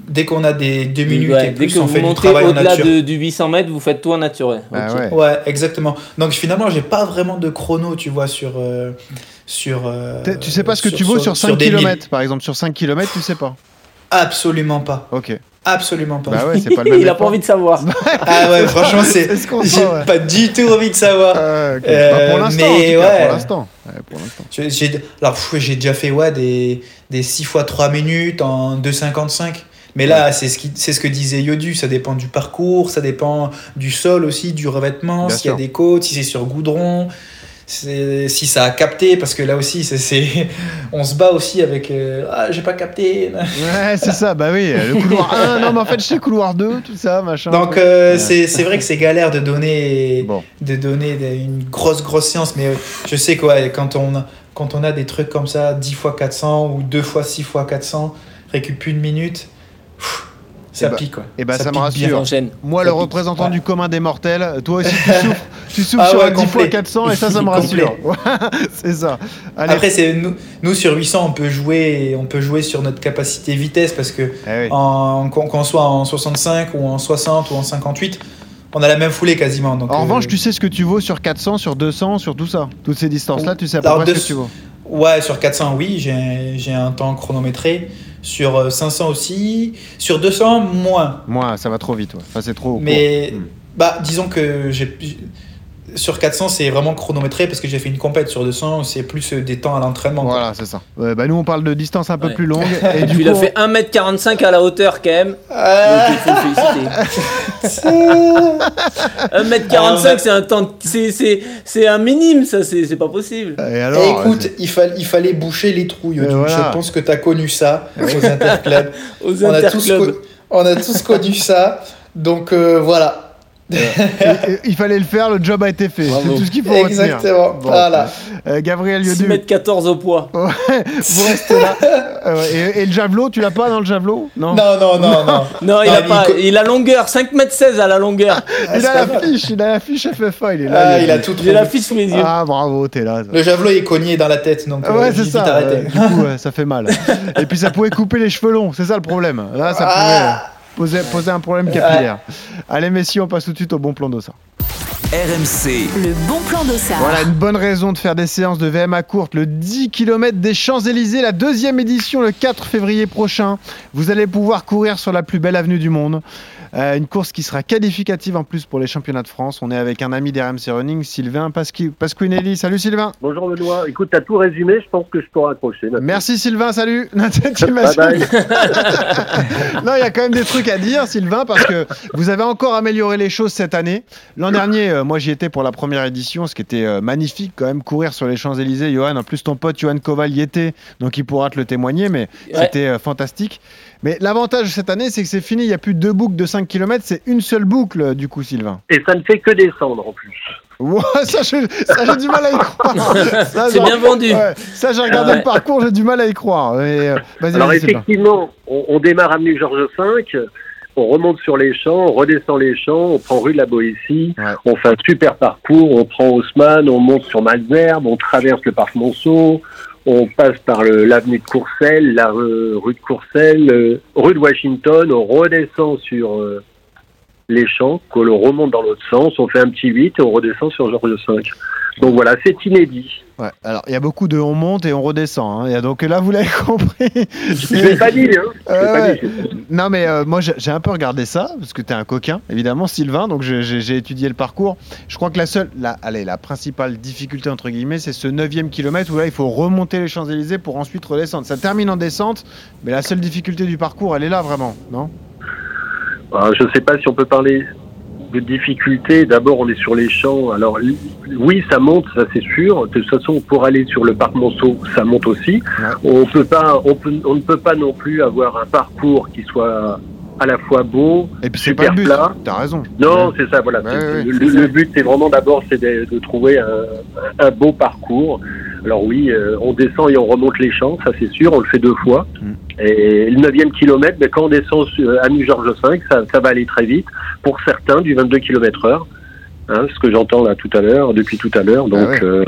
dès qu'on a des 2 minutes Ouais, et dès plus, que on vous fait du montez travail en au-delà nature. de- du 800 mètres, vous faites tout en nature. ouais. Bah ouais. Ouais, exactement. Donc finalement, j'ai pas vraiment de chrono, tu vois, sur. euh, sur euh, Tu sais pas ce que tu vaux sur 5 des km par exemple. Sur 5 km, tu sais pas. Absolument pas. Ok. Absolument pas. Bah ouais, c'est pas le (laughs) même. Il a pas envie de savoir. (laughs) Ah ouais, franchement, c'est. J'ai ouais. pas du tout envie de savoir. Ah. Euh, Bah, pour l'instant, en mais ouais. pour l'instant. Ouais, pour l'instant. J'ai- J'ai, alors, j'ai déjà fait ouais, des, des 6 fois 3 minutes en 2,55. Mais là, c'est ce, qui, c'est ce que disait Yodu, ça dépend du parcours, ça dépend du sol aussi, du revêtement, Bien s'il y a des côtes, si c'est sur goudron, si ça a capté, parce que là aussi, c'est, (laughs) on se bat aussi avec euh, Ah, j'ai pas capté. (laughs) Ouais, c'est ça, bah oui, le couloir 1, non mais en fait je sais couloir 2, tout ça, machin. Donc, euh, c'est, c'est vrai que c'est galère de donner, Bon. de donner une grosse, grosse séance, mais euh, je sais que ouais, quand, on, a- quand on a des trucs comme ça, 10 fois 400 ou 2 fois 6 fois 400, récup une minute, ça bah- pique quoi. Eh ben ça, me pique rassure. Moi, Ça le pique. représentant Ouais. du commun des mortels, toi aussi tu (laughs) souffres, tu souffres Ah sur ouais, un 10 fois complet. 400 et ça, ça me rassure. (laughs) c'est ça. Allez. Après, c'est nous, nous sur 800, on peut jouer, on peut jouer sur notre capacité vitesse parce que Eh oui. en, qu'on, soit en 65 ou en 60 ou en 58, on a la même foulée quasiment. Donc, En euh, revanche, tu sais ce que tu vaux sur 400, sur 200, sur tout ça. Toutes ces distances-là, tu sais à peu Alors, près ce que tu vaux. Ouais, sur 400, oui, j'ai un temps chronométré. Sur euh, 500 aussi. Sur 200, moins. Moi, ça va trop vite. Ouais. Enfin, c'est trop. Mais court. Hmm. bah, disons que j'ai sur 400 c'est vraiment chronométré parce que j'ai fait une compète sur 200 c'est plus euh, des temps à l'entraînement. Voilà, c'est ça. Ouais, bah, nous, on parle de distance un peu Ouais. plus longue. Et (laughs) Et du puis coup, il a fait 1m45 à la hauteur quand même. Ah, Donc il faut le féliciter. (laughs) 1m45 Ah, c'est un temps. C'est, c'est, c'est un minime ça, c'est, c'est pas possible. Et Et alors écoute, il, fall- il fallait boucher les voilà. Je pense que tu as connu ça aux (laughs) interclubs. Aux on, a tous interclubs. co- on a tous connu ça. Donc euh, voilà. Et- et- (laughs) il fallait le faire, le job a été fait. C'est tout ce qu'il faut retenir. Exactement. Bon. Voilà. Euh, Gabriel Yodu, 6m14 au poids. vous restez là. (laughs) Euh, et, et le javelot, tu l'as pas dans le javelot? Non. Non, non, non, non. Non, (laughs) il Ah, a pas. il Il a longueur, 5m16 à la longueur. Ah, il a la fiche, il a la fiche FFA, il est là. Ah, il a tout J'ai la fiche sous les yeux. Ah, bravo, t'es là. Le javelot est cogné dans la tête. Donc, Ah euh, ouais, j'ai c'est ça. euh, du coup, ça fait mal. Et puis ça pouvait couper les cheveux longs, c'est ça le problème. Là, ça pouvait Ah. euh, poser, poser un problème capillaire. Allez, Messi, on passe tout de suite au bon plan d'Ossa. RMC, Le bon plan d'Ossard. Voilà une bonne raison de faire des séances de VMA courte. Le 10 km des Champs-Élysées, la deuxième édition le 4 février prochain. Vous allez pouvoir courir sur la plus belle avenue du monde. Euh, une course qui sera qualificative en plus pour les championnats de France. On est avec un ami d'RMC Running, Sylvain Pasqui- Pasquinelli. Salut Sylvain. Bonjour Benoît. Écoute, t'as tout résumé, je pense que je peux raccrocher. maintenant. Merci Sylvain, salut. Tu Bye m'as- bye. non, il y a quand même des trucs à dire, Sylvain, parce que vous avez encore amélioré les choses cette année. L'an dernier, euh, moi, j'y étais pour la première édition, ce qui était euh, magnifique quand même, courir sur les Champs-Élysées. Johan, en plus, ton pote Johan Koval y était, donc il pourra te le témoigner, mais Ouais. c'était euh, fantastique. Mais l'avantage cette année, c'est que c'est fini, il n'y a plus deux boucles de 5 km, c'est une seule boucle, du coup, Sylvain. Et ça ne fait que descendre en plus. Ça, j'ai du mal à y croire. (laughs) C'est bien vendu. Ouais, ça, j'ai regardé Ah ouais. le parcours, j'ai du mal à y croire. Mais, euh, Alors effectivement, on, on démarre avenue Georges V, on remonte sur les champs, on redescend les champs, on prend rue de la Boétie, Ouais. on fait un super parcours, on prend Haussmann, on monte sur Malzerbe, on traverse le parc Monceau, on passe par l'avenue de Courcelles, la rue, rue de Courcelles, euh, rue de Washington, on redescend sur euh, les champs, qu'on le remonte dans l'autre sens, on fait un petit 8 et on redescend sur Georges V. Donc voilà, c'est inédit. Ouais, alors il y a beaucoup de on monte et on redescend. hein. Et donc là, vous l'avez (laughs) compris. Je l'ai pas dit, hein. Euh, pas ouais. dit. Non, mais euh, moi j'ai un peu regardé ça, parce que tu es un coquin, évidemment, Sylvain, donc j'ai étudié le parcours. Je crois que la seule, la, allez, la principale difficulté, entre guillemets, c'est ce 9 kilomètre où là il faut remonter les Champs-Élysées pour ensuite redescendre. Ça termine en descente, mais la seule difficulté du parcours, elle est là vraiment, non? Je ne sais pas si on peut parler de difficulté. D'abord, on est sur les champs. Alors, oui, ça monte, ça c'est sûr. De toute façon, pour aller sur le parc Monceau, ça monte aussi. On peut pas, on, peut, on ne peut pas non plus avoir un parcours qui soit à la fois beau, Et puis c'est pas super le but, plat. t'as raison. Non, c'est ça, voilà. Ouais, C'est- ouais, le, but, c'est vraiment d'abord, c'est de, de trouver un, un beau parcours. Alors oui, euh, on descend et on remonte les champs, ça c'est sûr, on le fait deux fois. Mm. Et le neuvième kilomètre, ben, quand on descend sur- à New Georges V, ça, ça va aller très vite. Pour certains, du 22 km heure. Hein, ce que j'entends là tout à l'heure, depuis tout à l'heure. Donc, Ah ouais. euh,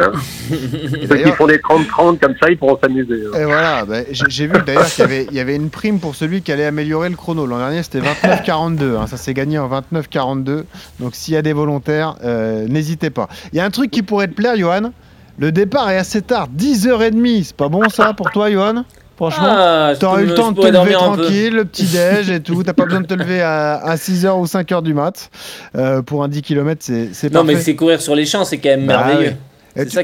hein. (laughs) ceux qui font des 30-30 comme ça, ils pourront s'amuser. hein. Et voilà, bah, j'ai vu d'ailleurs qu'il y avait, il y avait une prime pour celui qui allait améliorer le chrono. L'an dernier, c'était 29-42. hein, ça s'est gagné en 29-42. Donc, s'il y a des volontaires, euh, n'hésitez pas. Il y a un truc qui pourrait te plaire, Johan. Le départ est assez tard, 10h30. C'est pas bon ça pour toi, Johan? Franchement Ah, peux eu le temps de te lever tranquille, le petit déj et tout. T'as pas besoin de te lever à, 6h ou 5h du mat. Euh, pour un 10 km, c'est c'est Non, parfait. mais c'est courir sur les champs, c'est quand même Bah merveilleux. ouais.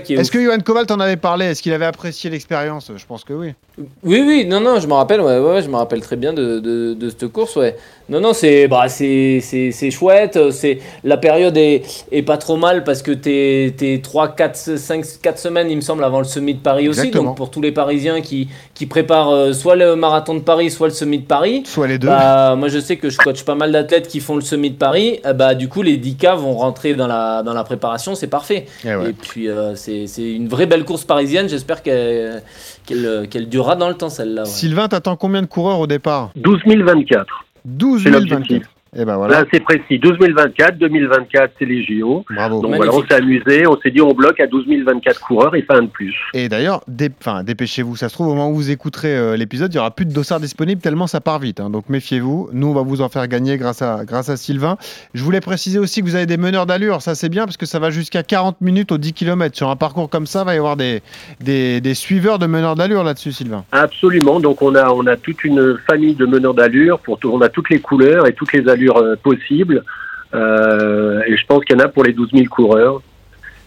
Qui est Est-ce ouf. que Johan Koval t'en avait parlé? Est-ce qu'il avait apprécié l'expérience? Je pense que oui. Oui, oui, non, non, je me rappelle, ouais, ouais, je me rappelle très bien de, de, de cette course, ouais. Non, non, c'est bah, c'est c'est- chouette, c'est la période est, est pas trop mal parce que t'es t'es 3, 4, 5, 4 semaines, il me semble, avant le Semi de Paris aussi. Donc pour tous les Parisiens qui, qui préparent euh, soit le marathon de Paris, soit le Semi de Paris. Soit les deux. Bah, moi je sais que je coach pas mal d'athlètes qui font le Semi de Paris. euh, bah, du coup, les 10K vont rentrer dans la, dans la préparation, c'est parfait. Eh ouais. Et puis euh, c'est une vraie belle course parisienne, j'espère qu'elle qu'elle qu'elle durera dans le temps celle-là. ouais. Sylvain, t'attends combien de coureurs au départ? 12 024. 12 C'est 024. Et ben voilà. Là, c'est précis. 12 024, 2024, c'est les JO. Bravo. Donc Magnifique. voilà, on s'est amusé. On s'est dit, on bloque à 12 024 coureurs et pas un de plus. Et d'ailleurs, dé- enfin, dépêchez-vous. Ça se trouve, au moment où vous écouterez euh, l'épisode, il n'y aura plus de dossard disponible tellement ça part vite. hein. Donc méfiez-vous. Nous, on va vous en faire gagner grâce à, grâce à Sylvain. Je voulais préciser aussi que vous avez des meneurs d'allure. Ça, c'est bien parce que ça va jusqu'à 40 minutes aux 10 km. Sur un parcours comme ça, il va y avoir des, des, des suiveurs de meneurs d'allure là-dessus, Sylvain. Absolument. Donc on a on a toute une famille de meneurs d'allure. Pour tout- on a toutes les couleurs et toutes les allures euh, possibles. Euh, et je pense qu'il y en a pour les 12 000 coureurs.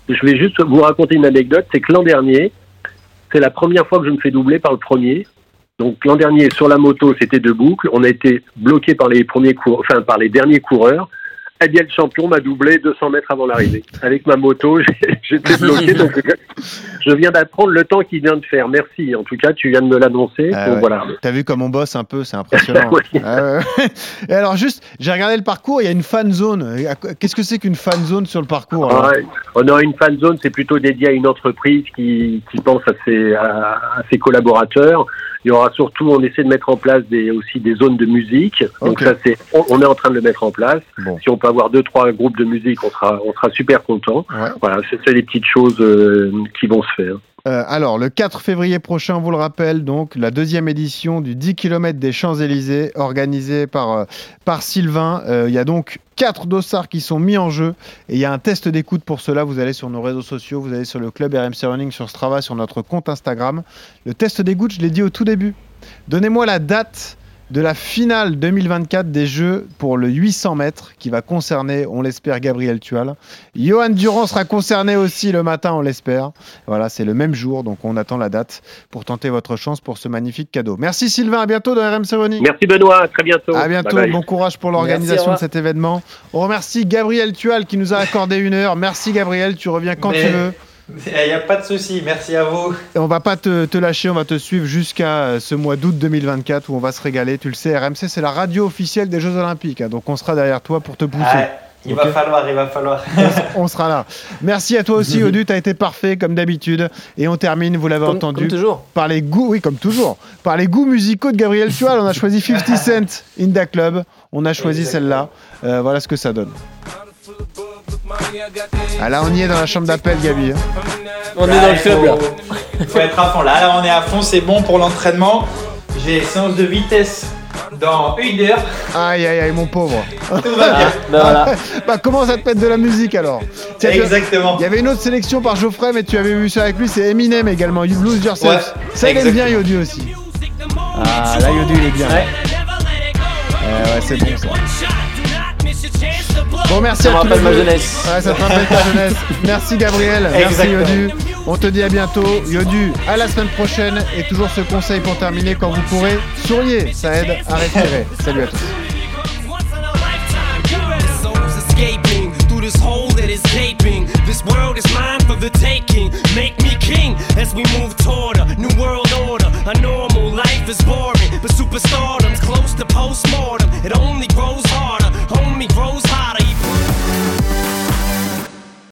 Je vais juste vous raconter une anecdote. C'est que l'an dernier, c'est la première fois que je me fais doubler par le premier. Donc l'an dernier sur la moto, c'était deux boucles. On a été bloqué par les premiers enfin par les derniers coureurs. Le champion m'a doublé 200 mètres avant l'arrivée. Avec ma moto, (laughs) j'ai- j'étais bloqué. (laughs) donc, je viens d'apprendre le temps qu'il vient de faire. Merci. En tout cas, tu viens de me l'annoncer. Ah Donc, ouais. voilà. T'as vu comme on bosse un peu, c'est (laughs) impressionnant. Ah ouais. Et alors juste, j'ai regardé le parcours, il y a une fan zone. Qu'est-ce que c'est qu'une fan zone sur le parcours alors? Ouais. On a une fan zone, c'est plutôt dédié à une entreprise qui, qui pense à ses, à, à ses collaborateurs. Il y aura surtout, on essaie de mettre en place des, aussi des zones de musique. Donc ça, c'est, on, on est en train de le mettre en place. Bon. Si on peut avoir deux, trois groupes de musique, on sera, on sera super content. Ouais. Voilà, c'est, c'est des petites choses euh, qui vont se faire. Euh, alors, le 4 février prochain, on vous le rappelle, donc la deuxième édition du 10 km des Champs-Élysées, organisée par, euh, par Sylvain. Euh, Il y a donc quatre dossards qui sont mis en jeu et il y a un test d'écoute pour cela. Vous allez sur nos réseaux sociaux, vous allez sur le club RMC Running, sur Strava, sur notre compte Instagram. Le test d'écoute, je l'ai dit au tout début. Donnez-moi la date de la finale 2024 des Jeux pour le 800 mètres qui va concerner, on l'espère, Gabriel Tual. Johan Durand sera concerné aussi le matin, on l'espère. Voilà, c'est le même jour, donc on attend la date pour tenter votre chance pour ce magnifique cadeau. Merci Sylvain, à bientôt dans RMC Running. Merci Benoît, à très bientôt. À bientôt, Bye bye. bon courage pour l'organisation de cet événement. On remercie Gabriel Tual qui nous a accordé une heure. Merci Gabriel, tu reviens quand Mais- tu veux. Il n'y a pas de souci, merci à vous. Et on va pas te, te lâcher, on va te suivre jusqu'à euh, ce mois d'août 2024 où on va se régaler. Tu le sais, RMC c'est la radio officielle des Jeux Olympiques, hein, donc on sera derrière toi pour te pousser. Ouais, il va falloir, il va falloir. (laughs) On sera là. Merci à toi aussi, (laughs) Odu, tu as été parfait comme d'habitude. Et on termine, vous l'avez entendu, comme toujours. par les goûts, oui, comme toujours, par les goûts musicaux de Gabriel Tual. On a choisi 50 Cent, Inda Club. On a choisi celle-là. Euh, voilà ce que ça donne. Ah là, on y est dans la chambre d'appel, Gabi. hein. On est dans le club là. Il (laughs) faut être à fond. Là, là, on est à fond, c'est bon pour l'entraînement. J'ai séance de vitesse dans une heure. Aïe, aïe, aïe, mon pauvre. Tout va bien. Ah, (laughs) ben voilà. (laughs) bah, comment ça te mettre de la musique alors? Tiens, tu- Exactement. Il y avait une autre sélection par Geoffrey, mais tu avais vu ça avec lui, c'est Eminem également. You Lose Yourself. Ouais, ça, il aime bien exactement. Yodu aussi. Ah, là, Yodu, il est bien. Ouais. Ouais, ouais, c'est bon ça. Bon, merci à tous. Ma jeunesse. Ouais, ça te rappelle ta jeunesse. (laughs) Merci Gabriel. Merci Yodu. On te dit à bientôt. Yodu, à la semaine prochaine. Et toujours ce conseil pour terminer quand vous pourrez, souriez. Ça aide à respirer. Salut à tous. this hole that is gaping. This world is mine for the taking. Make me king as we move toward a new world order. A normal life is boring, but superstardom's close to postmortem. It only grows harder. Homie grows.